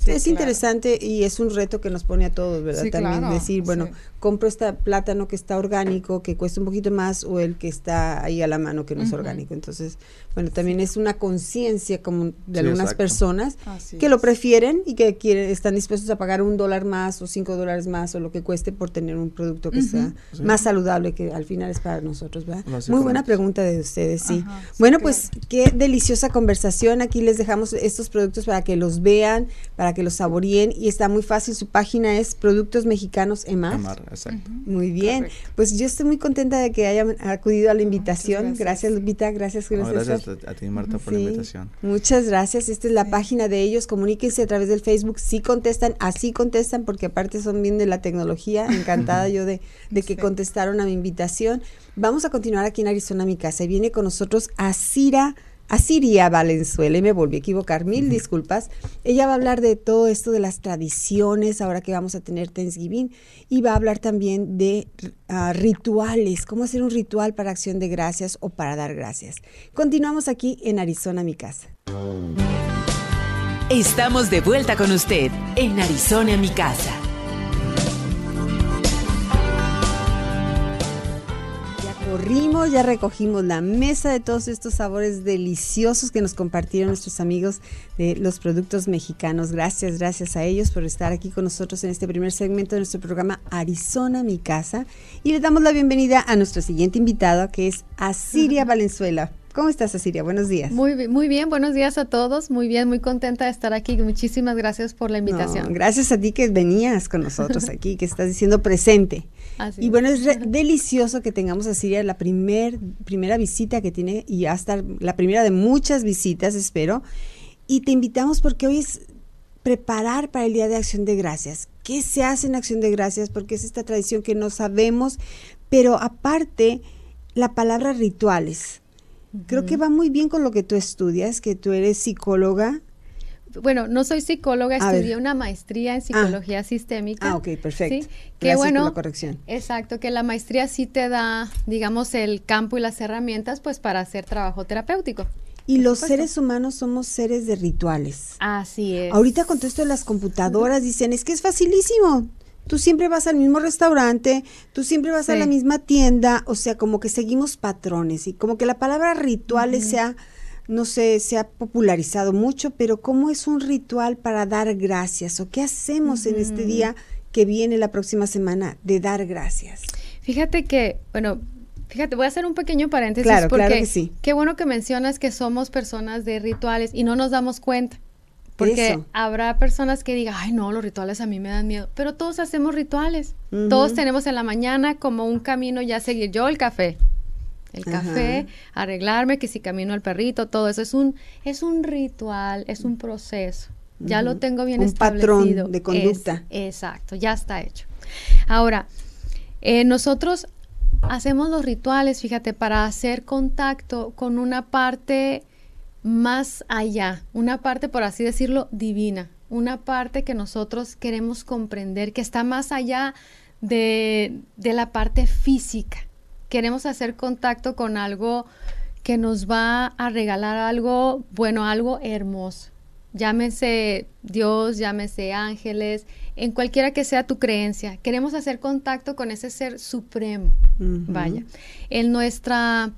es claro. interesante y es un reto que nos pone a todos, ¿verdad? Sí, También claro, decir, bueno, sí. compro este plátano que está orgánico, que cuesta un poquito más, o el que está ahí a la mano, que no es orgánico. Entonces, bueno, también es una conciencia como de Sí, algunas exacto. personas Así que lo prefieren y que quieren, están dispuestos a pagar un dólar más o cinco dólares más o lo que cueste por tener un producto que Ujú. sea Sí. más saludable, que al final es para nosotros, ¿verdad? Muy buena pregunta de ustedes, sí. Ajá, sí, bueno, claro. pues qué deliciosa conversación. Aquí les dejamos estos productos para que los vean, para que los saboreen y está muy fácil. Su página es Productos Mexicanos EMAR. Amar, exacto. Muy bien. Correcto. Pues yo estoy muy contenta de que hayan acudido a la invitación. gracias. gracias. Lupita. Gracias, No, Julio gracias a, a ti, Marta, por la invitación. Muchas gracias. Esta es la Sí. página de ellos. Comuníquense a través del Facebook. Sí contestan, así contestan, porque aparte son bien de la tecnología. Encantada yo de, de que Sí. contestaron a mi invitación. Vamos a continuar aquí en Arizona, mi casa. Y viene con nosotros Asira. Asiria Valenzuela, y me volví a equivocar, mil disculpas. Ella va a hablar de todo esto de las tradiciones, ahora que vamos a tener Thanksgiving, y va a hablar también de ah, rituales, cómo hacer un ritual para acción de gracias o para dar gracias. Continuamos aquí en Arizona, mi casa. Estamos de vuelta con usted en Arizona, mi casa. Ya corrimos, ya recogimos la mesa de todos estos sabores deliciosos que nos compartieron nuestros amigos de los productos mexicanos. Gracias, gracias a ellos por estar aquí con nosotros en este primer segmento de nuestro programa Arizona, mi casa. Y les damos la bienvenida a nuestro siguiente invitado, que es Asiria Valenzuela. ¿Cómo estás, Asiria? Buenos días. Muy, muy bien, buenos días a todos. Muy bien, muy contenta de estar aquí. Muchísimas gracias por la invitación. gracias a ti que venías con nosotros aquí, que estás diciendo presente. Y bueno, es delicioso que tengamos a Siria la primer, primera visita que tiene y hasta la primera de muchas visitas, espero. Y te invitamos porque hoy es preparar para el Día de Acción de Gracias. ¿Qué se hace en Acción de Gracias? Porque es esta tradición que no sabemos, pero aparte, la palabra rituales. Creo que va muy bien con lo que tú estudias, que tú eres psicóloga. Bueno, no soy psicóloga, estudié una maestría en ah. psicología sistémica. Ah, ok, perfecto. ¿sí? Que bueno, por la corrección. Exacto, que la maestría sí te da, digamos, el campo y las herramientas, pues, para hacer trabajo terapéutico. Y los seres humanos somos seres de rituales. Así es. Ahorita con todo esto de las computadoras dicen, es que es facilísimo. Tú siempre vas al mismo restaurante, tú siempre vas a la misma tienda, o sea, como que seguimos patrones y como que la palabra rituales se ha, no sé, se ha popularizado mucho, pero ¿cómo es un ritual para dar gracias? ¿O qué hacemos en este día que viene la próxima semana de dar gracias? Fíjate que, bueno, Fíjate, voy a hacer un pequeño paréntesis claro, porque claro que sí. qué bueno que mencionas que somos personas de rituales y no nos damos cuenta. Porque habrá personas que digan, ay, no, los rituales a mí me dan miedo. Pero todos hacemos rituales. Todos tenemos en la mañana como un camino ya a seguir. Yo el café. El café, arreglarme, que si camino al perrito, todo eso es un, es un ritual, es un proceso. Ya lo tengo bien un patrón de conducta. exacto, ya está hecho. Ahora, eh, nosotros hacemos los rituales, fíjate, para hacer contacto con una parte más allá, una parte, por así decirlo, divina, una parte que nosotros queremos comprender, que está más allá de, de la parte física. Queremos hacer contacto con algo que nos va a regalar algo, bueno, algo hermoso. Llámese Dios, llámese ángeles, en cualquiera que sea tu creencia. Queremos hacer contacto con ese ser supremo. Vaya. En nuestra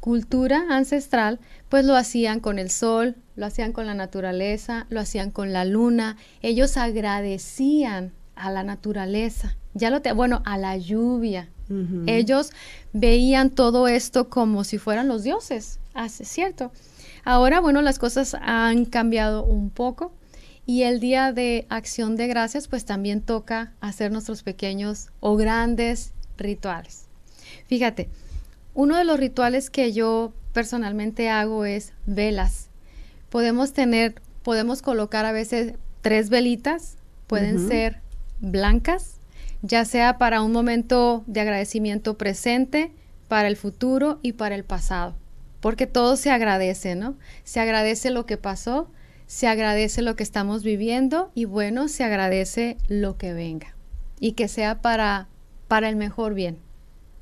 cultura ancestral, pues lo hacían con el sol, lo hacían con la naturaleza, lo hacían con la luna. Ellos agradecían a la naturaleza, ya lo te, bueno, a la lluvia. Ellos veían todo esto como si fueran los dioses, hace cierto. Ahora, bueno, las cosas han cambiado un poco y el día de acción de gracias, pues también toca hacer nuestros pequeños o grandes rituales. Fíjate, uno de los rituales que yo personalmente hago es velas. Podemos tener, podemos colocar a veces tres velitas, pueden ser blancas, ya sea para un momento de agradecimiento presente, para el futuro y para el pasado. Porque todo se agradece, ¿no? Se agradece lo que pasó, se agradece lo que estamos viviendo y bueno, se agradece lo que venga y que sea para, para el mejor bien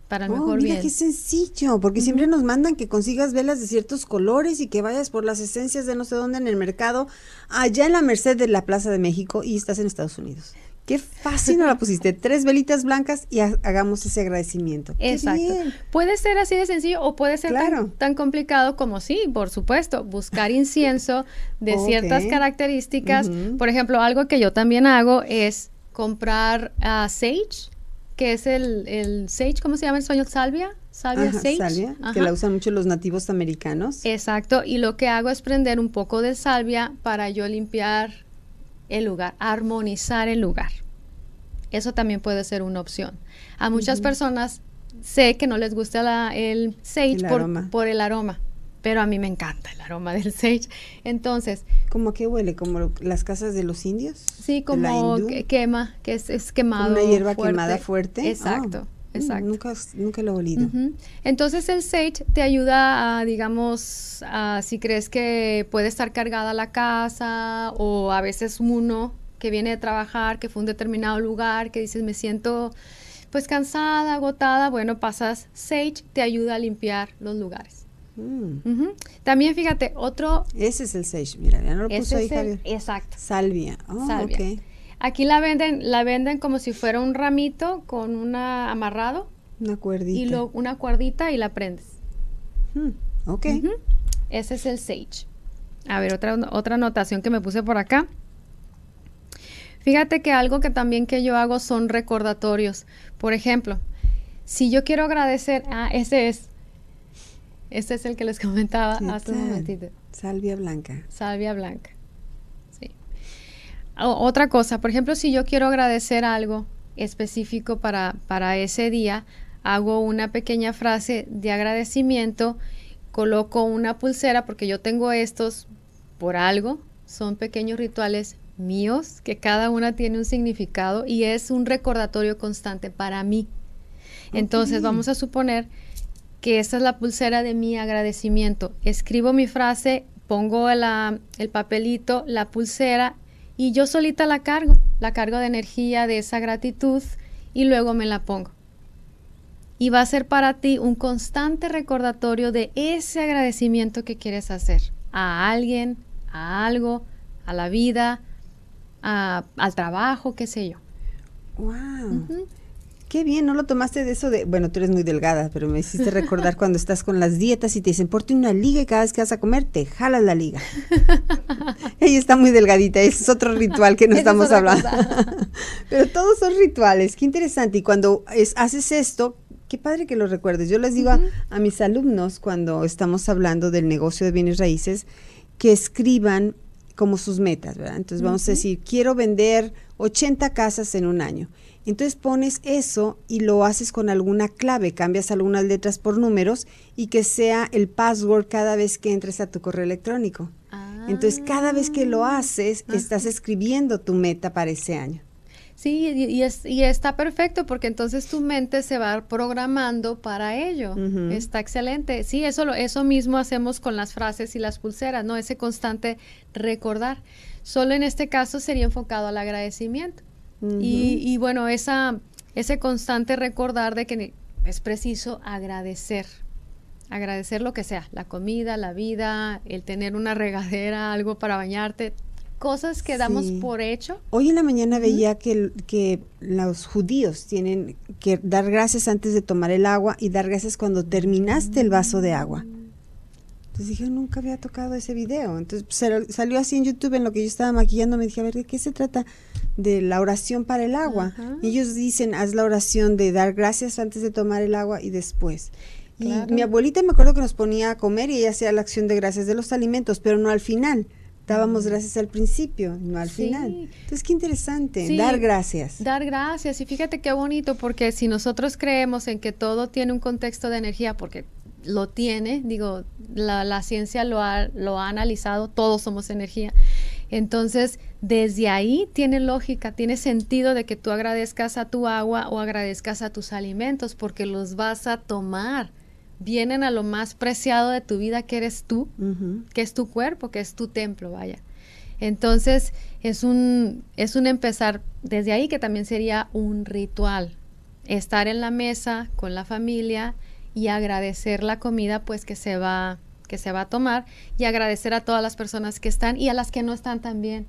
para el oh, mejor mira qué sencillo, porque siempre nos mandan que consigas velas de ciertos colores y que vayas por las esencias de no sé dónde en el mercado, allá en la Merced de la Plaza de México y estás en Estados Unidos. Qué fácil no la pusiste. Tres velitas blancas y hagamos ese agradecimiento. Exacto. Puede ser así de sencillo o puede ser tan, complicado como sí, por supuesto, buscar incienso de ciertas características. Por ejemplo, algo que yo también hago es comprar uh, sage que es el, el sage, ¿cómo se llama el sueño? Salvia. Salvia sage. Salvia, que la usan mucho los nativos americanos. Exacto, y lo que hago es prender un poco de salvia para yo limpiar el lugar, armonizar el lugar. Eso también puede ser una opción. A muchas personas sé que no les gusta el sage por, por el aroma pero a mí me encanta el aroma del sage. Entonces... ¿Cómo que huele? ¿Como las casas de los indios? Sí, como quema, que es, es quemado. Una hierba quemada fuerte. Exacto. Ah, exacto. Nunca, nunca lo he olido. Entonces el sage te ayuda a, digamos, a, si crees que puede estar cargada la casa o a veces uno que viene de trabajar, que fue un determinado lugar, que dices me siento pues cansada, agotada, bueno, pasas sage, te ayuda a limpiar los lugares. Mm. También fíjate, otro... Ese es el sage, mira, ya no lo puso ahí, Javier. Exacto. Salvia. Oh, Salvia. Aquí la venden, la venden como si fuera un ramito con una amarrado. Una cuerdita. Y lo, una cuerdita y la prendes. Mm, ok. Ese es el sage. A ver, otra, otra anotación que me puse por acá. Fíjate que algo que también que yo hago son recordatorios. Por ejemplo, si yo quiero agradecer, ah, ese es, Este es el que les comentaba hace un momentito. Salvia blanca. Salvia blanca. Otra cosa, por ejemplo, si yo quiero agradecer algo específico para, para ese día, hago una pequeña frase de agradecimiento, coloco una pulsera porque yo tengo estos por algo, son pequeños rituales míos que cada una tiene un significado y es un recordatorio constante para mí. Entonces vamos a suponer que esta es la pulsera de mi agradecimiento. Escribo mi frase, pongo el papelito, la pulsera y yo solita la cargo, la cargo de energía, de esa gratitud y luego me la pongo. Y va a ser para ti un constante recordatorio de ese agradecimiento que quieres hacer a alguien, a algo, a la vida, al trabajo, qué sé yo. ¡Wow! Qué bien, no lo tomaste de eso de, bueno, tú eres muy delgada, pero me hiciste recordar cuando estás con las dietas y te dicen, porte una liga y cada vez que vas a comer te jalas la liga. Ella está muy delgadita, ese es otro ritual que no estamos hablando. pero todos son rituales, qué interesante. Y cuando haces esto, qué padre que lo recuerdes. Yo les digo a, mis alumnos cuando estamos hablando del negocio de bienes raíces, que escriban como sus metas, ¿verdad? Entonces vamos a decir, quiero vender 80 casas en un año. Entonces pones eso y lo haces con alguna clave, cambias algunas letras por números y que sea el password cada vez que entres a tu correo electrónico. Entonces cada vez que lo ah. haces, estás escribiendo tu meta para ese año. Sí, y, es, y está perfecto porque entonces tu mente se va programando para ello. Está excelente. Sí, eso, eso mismo hacemos con las frases y las pulseras, ¿no? Ese constante recordar. Solo en este caso sería enfocado al agradecimiento y, bueno, esa, ese constante recordar de que es preciso agradecer, agradecer lo que sea, la comida, la vida, el tener una regadera, algo para bañarte, cosas que damos por hecho. Hoy en la mañana veía que, que los judíos tienen que dar gracias antes de tomar el agua y dar gracias cuando terminaste el vaso de agua. Entonces dije, nunca había tocado ese video. Entonces salió así en YouTube en lo que yo estaba maquillando. Me dije, a ver, ¿de qué se trata? De la oración para el agua. Ellos dicen, haz la oración de dar gracias antes de tomar el agua y después. Y mi abuelita me acuerdo que nos ponía a comer y ella hacía la acción de gracias de los alimentos, pero no al final. Dábamos gracias al principio, no al final. Entonces, qué interesante, dar gracias. Dar gracias. Y fíjate qué bonito, porque si nosotros creemos en que todo tiene un contexto de energía, porque lo tiene, digo, la, ciencia lo ha, lo ha analizado, todos somos energía. Entonces, desde ahí tiene lógica, tiene sentido de que tú agradezcas a tu agua o agradezcas a tus alimentos porque los vas a tomar. Vienen a lo más preciado de tu vida que eres tú, que es tu cuerpo, que es tu templo, vaya. Entonces, es un, es un empezar desde ahí que también sería un ritual. Estar en la mesa con la familia, y agradecer la comida pues que se va que se va a tomar y agradecer a todas las personas que están y a las que no están también.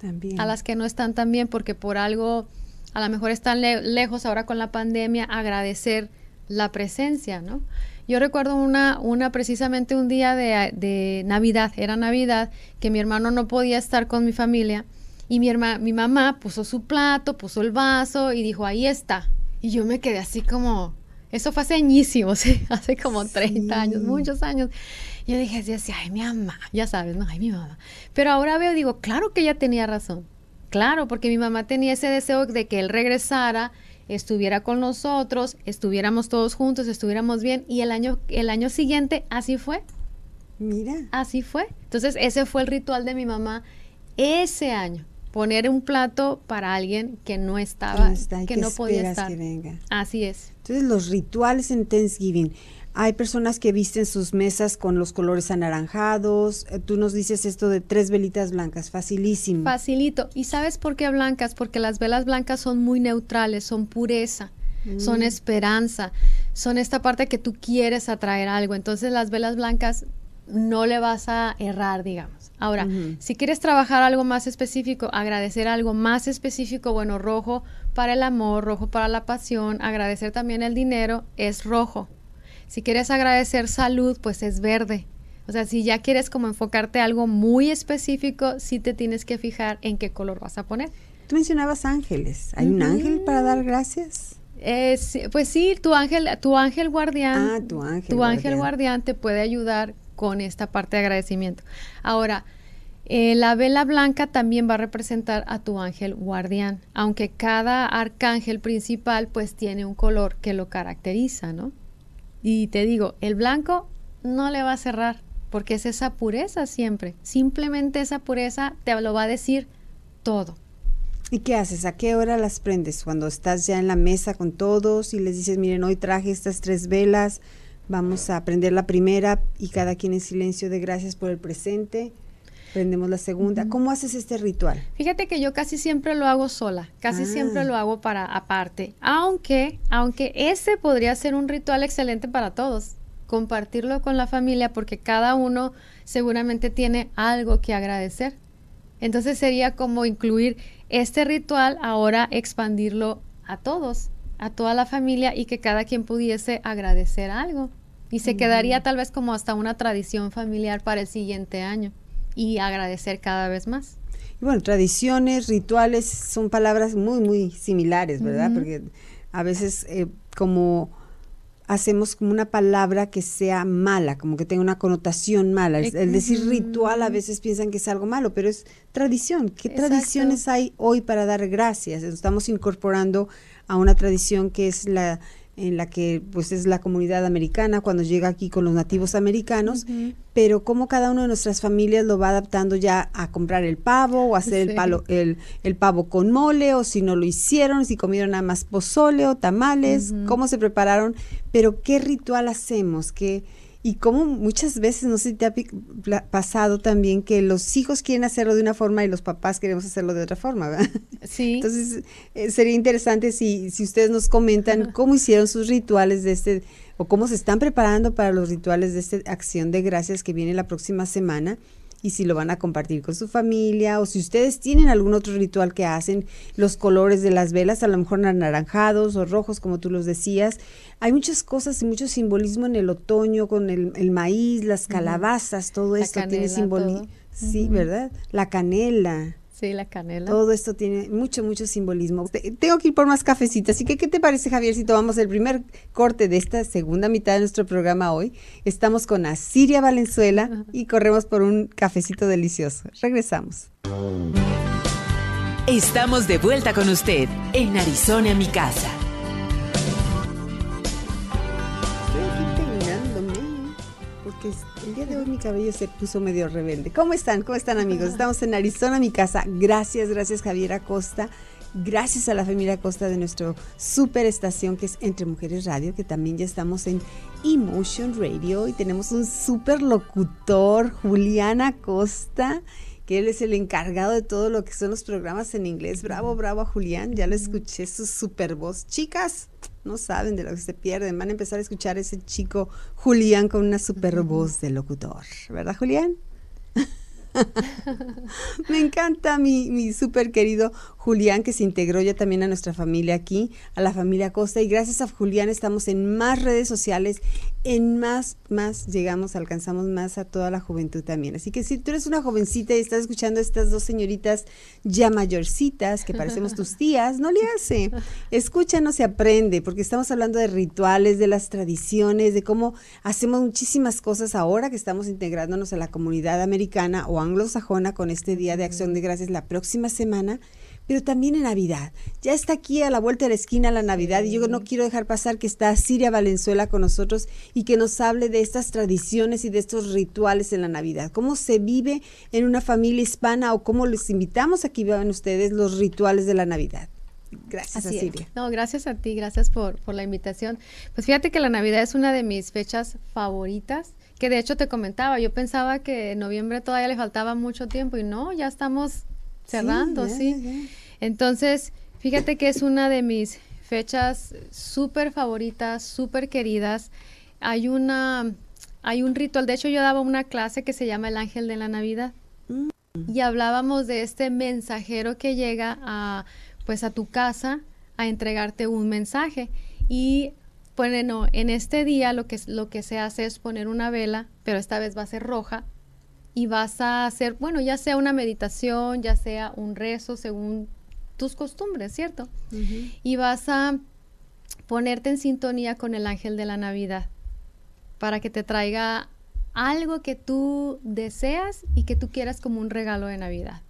También. A las que no están también porque por algo a lo mejor están lejos ahora con la pandemia, agradecer la presencia, ¿no? Yo recuerdo una, una precisamente un día de, de, Navidad, era Navidad, que mi hermano no podía estar con mi familia y mi, mi mamá puso su plato, puso el vaso y dijo, ahí está. Y yo me quedé así como, eso fue hace añísimos, hace como 30 años, muchos años. Yo dije ay, mi mamá, ya sabes, no, ay, mi mamá. Pero ahora veo, digo, claro que ella tenía razón. Claro, porque mi mamá tenía ese deseo de que él regresara, estuviera con nosotros, estuviéramos todos juntos, estuviéramos bien. Y el año, el año siguiente así fue. Mira. Así fue. Entonces, ese fue el ritual de mi mamá ese año poner un plato para alguien que no estaba, que, no podía estar. Así es. Entonces, los rituales en Thanksgiving. Hay personas que visten sus mesas con los colores anaranjados. Eh, tú nos dices esto de tres velitas blancas, facilísimo. Facilito. ¿Y sabes por qué blancas? Porque las velas blancas son muy neutrales, son pureza, son mm. esperanza, son esta parte que tú quieres atraer algo. Entonces las velas blancas no le vas a errar, digamos. Ahora, si quieres trabajar algo más específico, agradecer algo más específico, bueno, rojo para el amor, rojo para la pasión, agradecer también el dinero, es rojo. Si quieres agradecer salud, pues es verde. O sea, si ya quieres como enfocarte algo muy específico, sí te tienes que fijar en qué color vas a poner. Tú mencionabas ángeles. ¿Hay un ángel para dar gracias? pues sí, tu ángel, tu ángel guardián. Ah, tu ángel. Tu ángel guardián te puede ayudar con esta parte de agradecimiento. Ahora, eh, la vela blanca también va a representar a tu ángel guardián, aunque cada arcángel principal pues tiene un color que lo caracteriza, ¿no? Y te digo, el blanco no le va a cerrar, porque es esa pureza siempre. Simplemente esa pureza te lo va a decir todo. ¿Y qué haces? ¿A qué hora las prendes? Cuando estás ya en la mesa con todos y les dices, miren, hoy traje estas tres velas, vamos a prender la primera y cada quien en silencio de gracias por el presente. Prendemos la segunda. ¿Cómo haces este ritual? Fíjate que yo casi siempre lo hago sola, casi ah. siempre lo hago para aparte, aunque, aunque ese podría ser un ritual excelente para todos, compartirlo con la familia porque cada uno seguramente tiene algo que agradecer. Entonces sería como incluir este ritual ahora expandirlo a todos, a toda la familia y que cada quien pudiese agradecer algo. Y se quedaría tal vez como hasta una tradición familiar para el siguiente año y agradecer cada vez más. Y bueno, tradiciones, rituales son palabras muy, muy similares, ¿verdad? Porque a veces eh, como hacemos como una palabra que sea mala, como que tenga una connotación mala. El, decir ritual a veces piensan que es algo malo, pero es tradición. ¿Qué tradiciones hay hoy para dar gracias? Estamos incorporando a una tradición que es la en la que pues es la comunidad americana cuando llega aquí con los nativos americanos, pero cómo cada una de nuestras familias lo va adaptando ya a comprar el pavo o hacer el, palo, el, el, pavo con mole o si no lo hicieron, si comieron nada más pozole o tamales, cómo se prepararon, pero qué ritual hacemos, qué y como muchas veces, no sé si te ha pasado también que los hijos quieren hacerlo de una forma y los papás queremos hacerlo de otra forma, ¿verdad? Sí. Entonces, eh, sería interesante si, si ustedes nos comentan cómo hicieron sus rituales de este, o cómo se están preparando para los rituales de esta acción de gracias que viene la próxima semana y si lo van a compartir con su familia o si ustedes tienen algún otro ritual que hacen, los colores de las velas, a lo mejor anaranjados o rojos, como tú los decías. Hay muchas cosas y mucho simbolismo en el otoño con el, maíz, las calabazas, todo esto tiene simbolismo. Sí, ¿verdad? La canela. Sí, la canela. Todo esto tiene mucho, mucho simbolismo. Tengo que ir por más cafecitos, así que ¿qué te parece, Javier, si tomamos el primer corte de esta segunda mitad de nuestro programa hoy? Estamos con Asiria Valenzuela y corremos por un cafecito delicioso. Regresamos. Estamos de vuelta con usted en Arizona, mi casa. Día de hoy mi cabello se puso medio rebelde. ¿Cómo están? ¿Cómo están amigos? Estamos en Arizona, mi casa. Gracias, gracias Javier Acosta. Gracias a la familia Acosta de nuestro super estación que es Entre Mujeres Radio, que también ya estamos en Emotion Radio y tenemos un super locutor, Julián Acosta que él es el encargado de todo lo que son los programas en inglés. Bravo, bravo a Julián, ya le escuché su super voz. Chicas, no saben de lo que se pierden, van a empezar a escuchar a ese chico Julián con una super voz de locutor, ¿verdad Julián? Me encanta mi, mi súper querido Julián, que se integró ya también a nuestra familia aquí, a la familia Costa. Y gracias a Julián estamos en más redes sociales, en más, más llegamos, alcanzamos más a toda la juventud también. Así que si tú eres una jovencita y estás escuchando a estas dos señoritas ya mayorcitas, que parecemos tus tías, no le hace. Escúchanos y aprende, porque estamos hablando de rituales, de las tradiciones, de cómo hacemos muchísimas cosas ahora que estamos integrándonos a la comunidad americana o anglosajona con este Día de Acción de Gracias la próxima semana pero también en Navidad. Ya está aquí a la vuelta de la esquina la Navidad y yo no quiero dejar pasar que está Siria Valenzuela con nosotros y que nos hable de estas tradiciones y de estos rituales en la Navidad. Cómo se vive en una familia hispana o cómo les invitamos a que vivan ustedes los rituales de la Navidad. Gracias a Siria. No, gracias a ti, gracias por, por la invitación. Pues fíjate que la Navidad es una de mis fechas favoritas que de hecho te comentaba, yo pensaba que en noviembre todavía le faltaba mucho tiempo y no, ya estamos cerrando, sí. Entonces, fíjate que es una de mis fechas súper favoritas, súper queridas. Hay una, hay un ritual, de hecho yo daba una clase que se llama el ángel de la Navidad. Mm. Y hablábamos de este mensajero que llega a, pues a tu casa a entregarte un mensaje. Y bueno, en este día lo que, lo que se hace es poner una vela, pero esta vez va a ser roja, y vas a hacer, bueno, ya sea una meditación, ya sea un rezo según tus costumbres, ¿cierto? Y vas a ponerte en sintonía con el ángel de la Navidad para que te traiga algo que tú deseas y que tú quieras como un regalo de Navidad.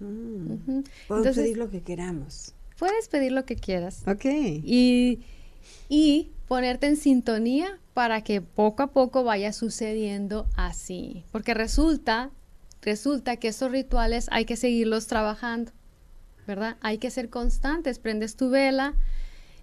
Mm. Podemos pedir lo que queramos. Puedes pedir lo que quieras Ok. y, y ponerte en sintonía para que poco a poco vaya sucediendo así. Porque resulta, resulta que esos rituales hay que seguirlos trabajando, ¿verdad? Hay que ser constantes. Prendes tu vela,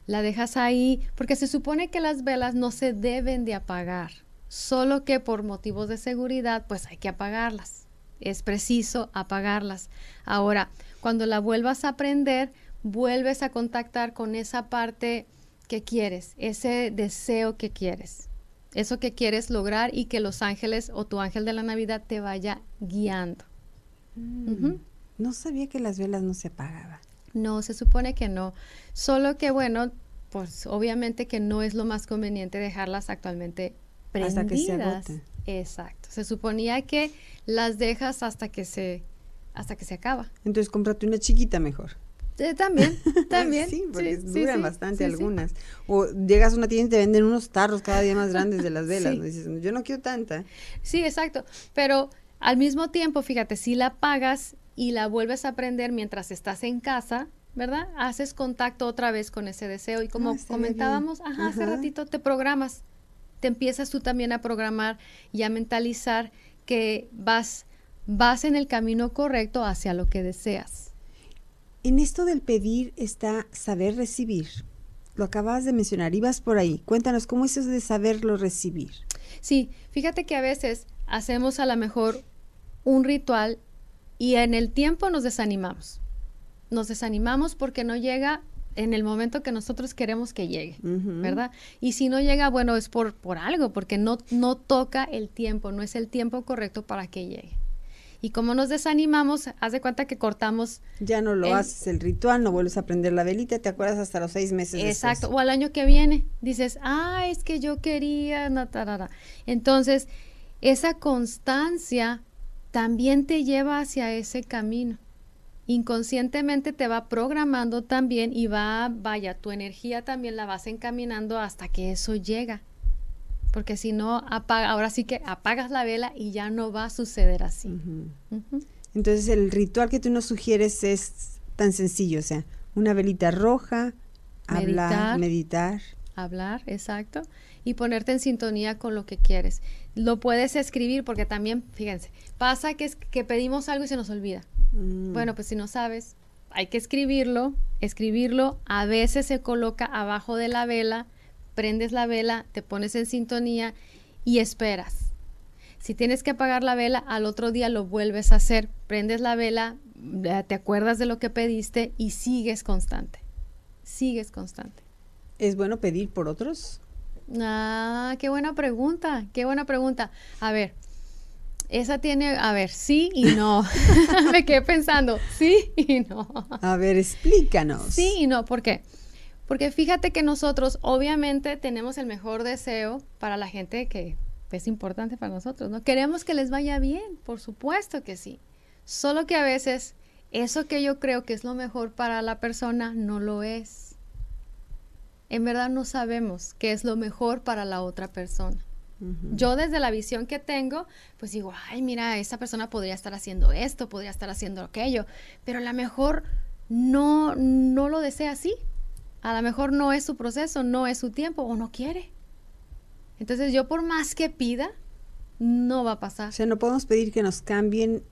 la dejas ahí, porque se supone que las velas no se deben de apagar, solo que por motivos de seguridad, pues hay que apagarlas. Es preciso apagarlas. Ahora, cuando la vuelvas a prender, vuelves a contactar con esa parte que quieres, ese deseo que quieres, eso que quieres lograr y que los ángeles o tu ángel de la Navidad te vaya guiando. Ujú. No sabía que las velas no se apagaban. No, se supone que no. Solo que bueno, pues obviamente que no es lo más conveniente dejarlas actualmente prendidas. Hasta que se agoten. Exacto. Se suponía que las dejas hasta que se hasta que se acaba. Entonces cómprate una chiquita mejor. Eh, también, también. sí, porque sí, duran sí, bastante sí, algunas. O llegas a una tienda y te venden unos tarros cada día más grandes de las velas. ¿no? Dices, yo no quiero tanta. Sí, exacto. Pero al mismo tiempo, fíjate, si la apagas y la vuelves a prender mientras estás en casa, ¿verdad? Haces contacto otra vez con ese deseo y como Ah, comentábamos, ajá, hace ratito te programas, te empiezas tú también a programar y a mentalizar que vas vas en el camino correcto hacia lo que deseas. En esto del pedir está saber recibir. Lo acabas de mencionar, ibas por ahí. Cuéntanos, ¿cómo es eso de saberlo recibir? Sí, fíjate que a veces hacemos a lo mejor un ritual y en el tiempo nos desanimamos. Nos desanimamos porque no llega en el momento que nosotros queremos que llegue. ¿verdad? Y si no llega, bueno, es por, por algo, porque no, no toca el tiempo, no es el tiempo correcto para que llegue. Y como nos desanimamos, haz de cuenta que cortamos Ya no lo El- haces el ritual, no vuelves a prender la velita, te acuerdas hasta los seis meses Exacto, después. o al año que viene dices, ah, es que yo quería, na, tarara". Entonces, esa constancia también te lleva hacia ese camino. Inconscientemente te va programando también y va, vaya, tu energía también la vas encaminando hasta que eso llega. Porque si no, apaga, ahora sí que apagas la vela y ya no va a suceder así. Entonces el ritual que tú nos sugieres es tan sencillo, o sea, una velita roja, hablar, Meditar. meditar. hablar, exacto, y ponerte en sintonía con lo que quieres. Lo puedes escribir porque también, fíjense, pasa que, es, que pedimos algo y se nos olvida. Mm, Bueno, pues si no sabes, hay que escribirlo, escribirlo, a veces se coloca abajo de la vela, prendes la vela, te pones en sintonía y esperas. Si tienes que apagar la vela, al otro día lo vuelves a hacer, prendes la vela, te acuerdas de lo que pediste y sigues constante. Sigues constante. ¿Es bueno pedir por otros? Ah, qué buena pregunta, qué buena pregunta. A ver, esa tiene, a ver, sí y no. Me quedé pensando, sí y no. A ver, explícanos. Sí y no, ¿por qué? Porque fíjate que nosotros obviamente tenemos el mejor deseo para la gente que es importante para nosotros, ¿no? Queremos que les vaya bien, por supuesto que sí. Solo que a veces eso que yo creo que es lo mejor para la persona no lo es. En verdad no sabemos qué es lo mejor para la otra persona. Yo desde la visión que tengo, pues digo, ay, mira, esa persona podría estar haciendo esto, podría estar haciendo aquello, pero a lo mejor no, no lo desea así. A lo mejor no es su proceso, no es su tiempo o no quiere. Entonces yo por más que pida, no va a O pasar. sea, no podemos pedir que nos cambien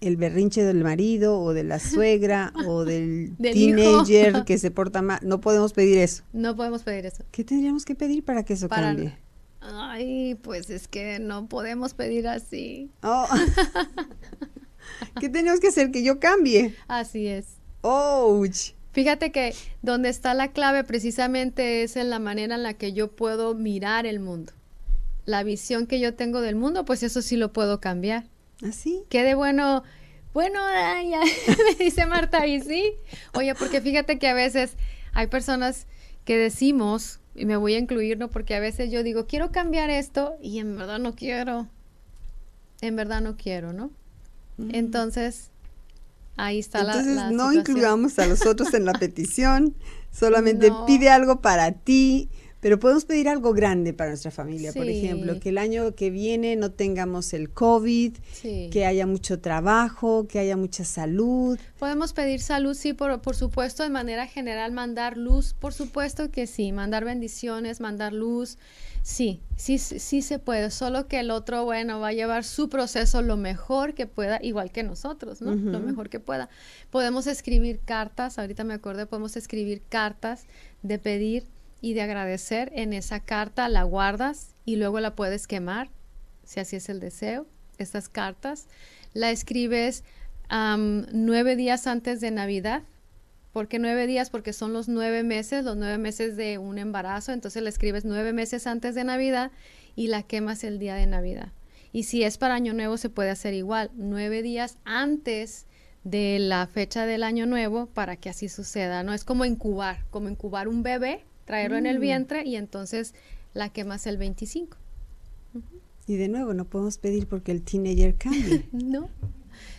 el berrinche del marido o de la suegra o del, Del hijo. teenager que se porta mal. No podemos pedir eso. No podemos pedir eso. ¿Qué tendríamos que pedir para que eso Para- cambie? Ay, pues es que no podemos pedir así. Oh. ¿Qué tenemos que hacer? Que yo cambie. Así es. Ouch. Fíjate que donde está la clave precisamente es en la manera en la que yo puedo mirar el mundo. La visión que yo tengo del mundo, pues eso sí lo puedo cambiar. ¿Así? Qué de bueno, bueno, ay, ay, me dice Marta, y sí. Oye, porque fíjate que a veces hay personas que decimos, y me voy a incluir, ¿no? Porque a veces yo digo, quiero cambiar esto, y en verdad no quiero. En verdad no quiero, ¿no? Entonces, Ahí está la Entonces la no situación. incluyamos a los otros en la petición, solamente No. pide algo para ti, pero podemos pedir algo grande para nuestra familia, por ejemplo, que el año que viene no tengamos el COVID, Sí. que haya mucho trabajo, que haya mucha salud. Podemos pedir salud, sí, por, por supuesto, de manera general, mandar luz, por supuesto que sí, mandar bendiciones, mandar luz, sí, sí, sí se puede, solo que el otro, bueno, va a llevar su proceso lo mejor que pueda, igual que nosotros, ¿no? Lo mejor que pueda. Podemos escribir cartas, ahorita me acordé, podemos escribir cartas de pedir y de agradecer. En esa carta la guardas y luego la puedes quemar, si así es el deseo, estas cartas. La escribes am, nueve días antes de Navidad. ¿Por qué nueve días? Porque son los nueve meses, los nueve meses de un embarazo. Entonces la escribes nueve meses antes de Navidad y la quemas el día de Navidad. Y si es para Año Nuevo, se puede hacer igual, nueve días antes de la fecha del Año Nuevo para que así suceda. No es como incubar, como incubar un bebé, traerlo en el Mm. vientre y entonces la quemas el 25. Y de nuevo, no podemos pedir porque el teenager cambie. No.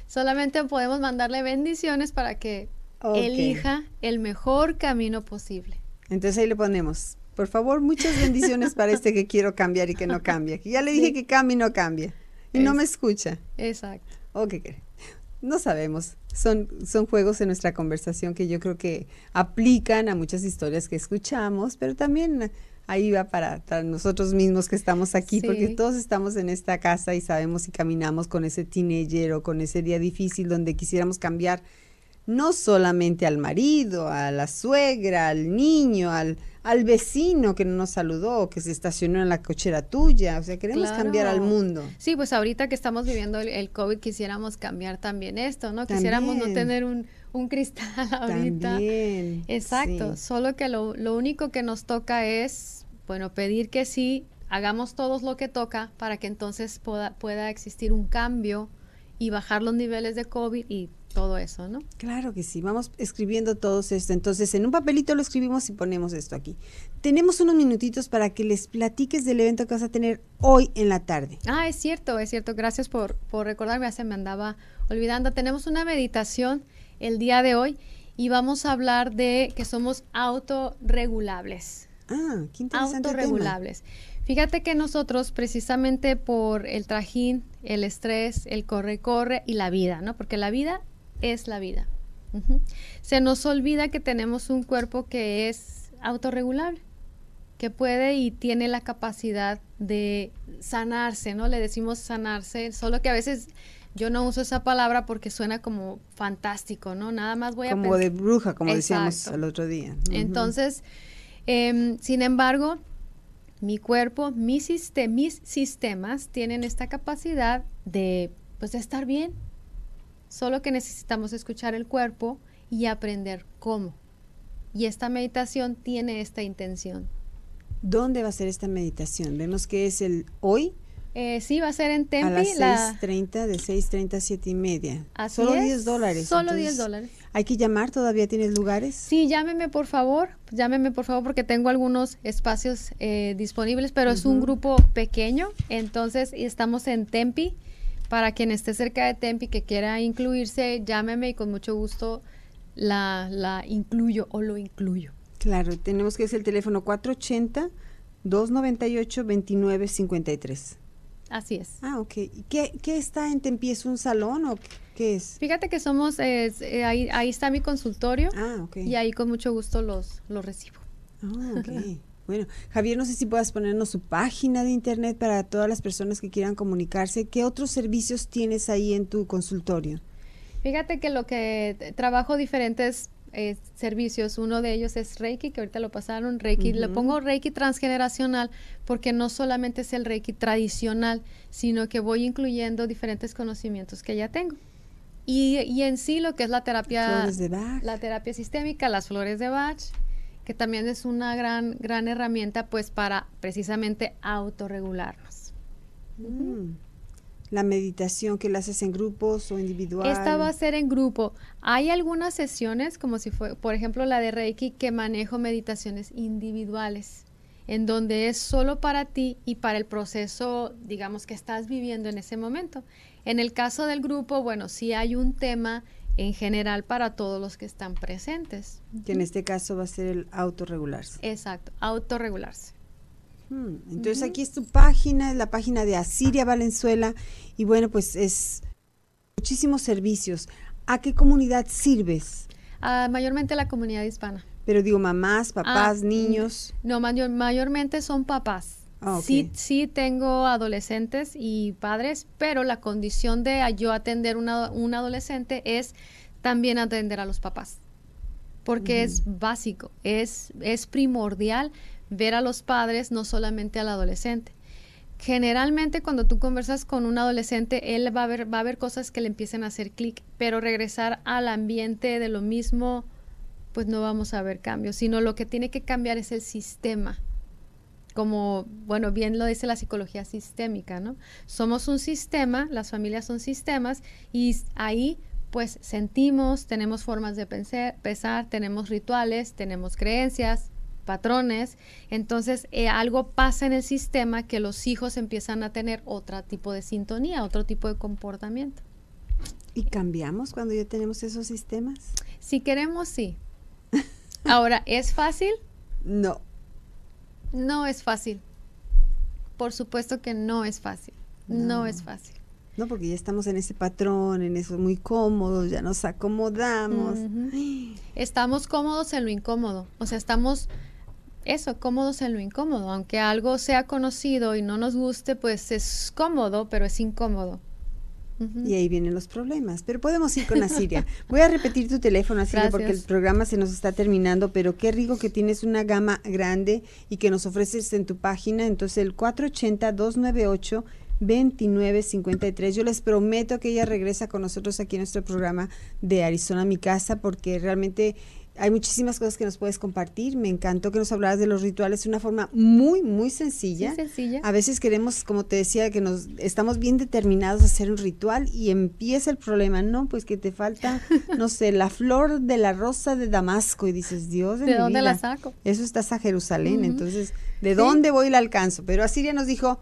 Solamente podemos mandarle bendiciones para que Ok. elija el mejor camino posible. Entonces ahí le ponemos, por favor, muchas bendiciones para este que quiero cambiar y que no cambia. Que ya le dije que cambie y no cambia. Y no me escucha. Exacto. ¿O qué cree? No sabemos. Son, son juegos en nuestra conversación que yo creo que aplican a muchas historias que escuchamos, pero también ahí va para, para nosotros mismos que estamos aquí, Sí. porque todos estamos en esta casa y sabemos y caminamos con ese teenager o con ese día difícil donde quisiéramos cambiar no solamente al marido, a la suegra, al niño, al, al vecino que no nos saludó, que se estacionó en la cochera tuya. O sea, queremos Claro. cambiar al mundo. Sí, pues ahorita que estamos viviendo el, el COVID quisiéramos cambiar también esto, ¿no? Quisiéramos no tener un, un cristal ahorita. También. Exacto, sí. solo que lo, lo único que nos toca es, bueno, pedir que sí, hagamos todos lo que toca para que entonces pueda, pueda existir un cambio y bajar los niveles de COVID y todo eso, ¿no? Claro que sí, vamos escribiendo todos esto. Entonces, en un papelito lo escribimos y ponemos esto aquí. Tenemos unos minutitos para que les platiques del evento que vas a tener hoy en la tarde. Ah, es cierto, es cierto. Gracias por, por recordarme, ya se me andaba olvidando. Tenemos una meditación el día de hoy y vamos a hablar de que somos autorregulables. Ah, qué interesante tema. autorregulables. Fíjate que nosotros, precisamente por el trajín, el estrés, el corre-corre y la vida, ¿no? Porque la vida es la vida. Se nos olvida que tenemos un cuerpo que es autorregulable, que puede y tiene la capacidad de sanarse, ¿no? Le decimos sanarse, solo que a veces yo no uso esa palabra porque suena como fantástico, ¿no? Nada más voy a Como de bruja, como decíamos el otro día. Entonces, em, sin embargo, mi cuerpo, mi mis sistemas tienen esta capacidad de, pues, de estar bien. Solo que necesitamos escuchar el cuerpo y aprender cómo. Y esta meditación tiene esta intención. ¿Dónde va a ser esta meditación? Vemos que es el hoy Eh, sí, va a ser en a Tempe. las la- 6.30, de 6.30 a 7 y media. Así Solo es, 10 dólares. Solo entonces, 10 dólares. ¿Hay que llamar? ¿Todavía tienes lugares? Sí, llámeme por favor, llámeme por favor porque tengo algunos espacios eh, disponibles, pero es un grupo pequeño, entonces y estamos en Tempi. Para quien esté cerca de Tempi que quiera incluirse, llámeme y con mucho gusto la, la incluyo o lo incluyo. Claro, tenemos que es el teléfono 480-298-2953. Así es. Ah, ok. ¿Y ¿Qué, ¿Qué está en Tempi? ¿Es un salón o qué es? Fíjate que somos, eh, eh, ahí, ahí está mi consultorio Ah, ok. y ahí con mucho gusto los, los recibo. Ah, ok. Bueno, Javier, no sé si puedas ponernos su página de internet para todas las personas que quieran comunicarse. ¿Qué otros servicios tienes ahí en tu consultorio? Fíjate que lo que trabajo diferentes eh, servicios, uno de ellos es Reiki, que ahorita lo pasaron, Reiki, le pongo Reiki transgeneracional porque no solamente es el Reiki tradicional, sino que voy incluyendo diferentes conocimientos que ya tengo. Y, y en sí lo que es la terapia, Flores de Bach. la terapia sistémica, las flores de Bach, que también es una gran, gran herramienta pues para precisamente autorregularnos. Mm. La meditación que la haces en grupos o individual. Esta va a ser en grupo. Hay algunas sesiones, como si fue, por ejemplo, la de Reiki, que manejo meditaciones individuales, en donde es solo para ti y para el proceso, digamos, que estás viviendo en ese momento. En el caso del grupo, bueno, sí hay un tema en general para todos los que están presentes. Que en este caso va a ser el autorregularse. Exacto, autorregularse. Hmm, Entonces aquí es tu página, es la página de Asiria Valenzuela y bueno, pues es muchísimos servicios. ¿A qué comunidad sirves? Ah, mayormente la comunidad hispana. Pero digo, mamás, papás, Ah, niños. No, mayor- mayormente son papás. Ah. Sí, sí tengo adolescentes y padres, pero la condición de yo atender una, un adolescente es también atender a los papás. Porque es básico, es, es primordial ver a los padres, no solamente al adolescente. Generalmente cuando tú conversas con un adolescente, él va a ver, va a ver cosas que le empiecen a hacer clic, pero regresar al ambiente de lo mismo, pues no vamos a ver cambios, sino lo que tiene que cambiar es el sistema. Como, bueno, bien lo dice la psicología sistémica, ¿no? Somos un sistema, las familias son sistemas y ahí pues sentimos, tenemos formas de pensar, pensar tenemos rituales, tenemos creencias, patrones, entonces eh, algo pasa en el sistema que los hijos empiezan a tener otro tipo de sintonía, otro tipo de comportamiento. ¿Y cambiamos cuando ya tenemos esos sistemas? Si queremos, sí. Ahora, ¿es fácil? No. No es fácil. Por supuesto que no es fácil. No, es fácil. No, porque ya estamos en ese patrón, en eso muy cómodos, ya nos acomodamos. Estamos cómodos en lo incómodo. O sea, estamos eso, cómodos en lo incómodo. Aunque algo sea conocido y no nos guste, pues es cómodo, pero es incómodo. Y ahí vienen los problemas. Pero podemos ir con Asiria. Voy a repetir tu teléfono, Asiria, porque el programa se nos está terminando, pero qué rico que tienes una gama grande y que nos ofreces en tu página. Entonces, el 480-298-2953. Yo les prometo que ella regresa con nosotros aquí en nuestro programa de Arizona, mi casa, porque realmente hay muchísimas cosas que nos puedes compartir. Me encantó que nos hablaras de los rituales de una forma muy, muy sencilla. Sí, sencilla. A veces queremos, como te decía, que nos estamos bien determinados a hacer un ritual y empieza el problema, ¿no? Pues que te falta, no sé, la flor de la rosa de Damasco y dices, Dios de, ¿De mi dónde vida, la saco? Eso estás a Jerusalén, entonces, ¿de Sí. dónde voy y la alcanzo? Pero Asiria nos dijo,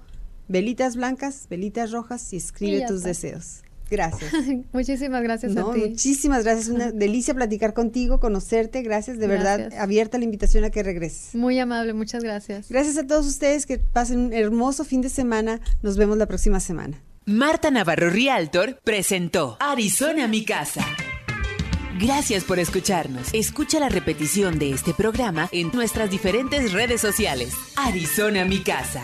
velitas blancas, velitas rojas y escribe Y tus está. deseos. Gracias. Muchísimas gracias No, a ti. muchísimas gracias, una delicia platicar contigo, conocerte, gracias, de verdad, abierta la invitación a que regreses. Muy amable, muchas gracias. Gracias a todos ustedes, que pasen un hermoso fin de semana, nos vemos la próxima semana. Marta Navarro Rialtor presentó Arizona mi casa. Gracias por escucharnos. Escucha la repetición de este programa en nuestras diferentes redes sociales. Arizona mi casa.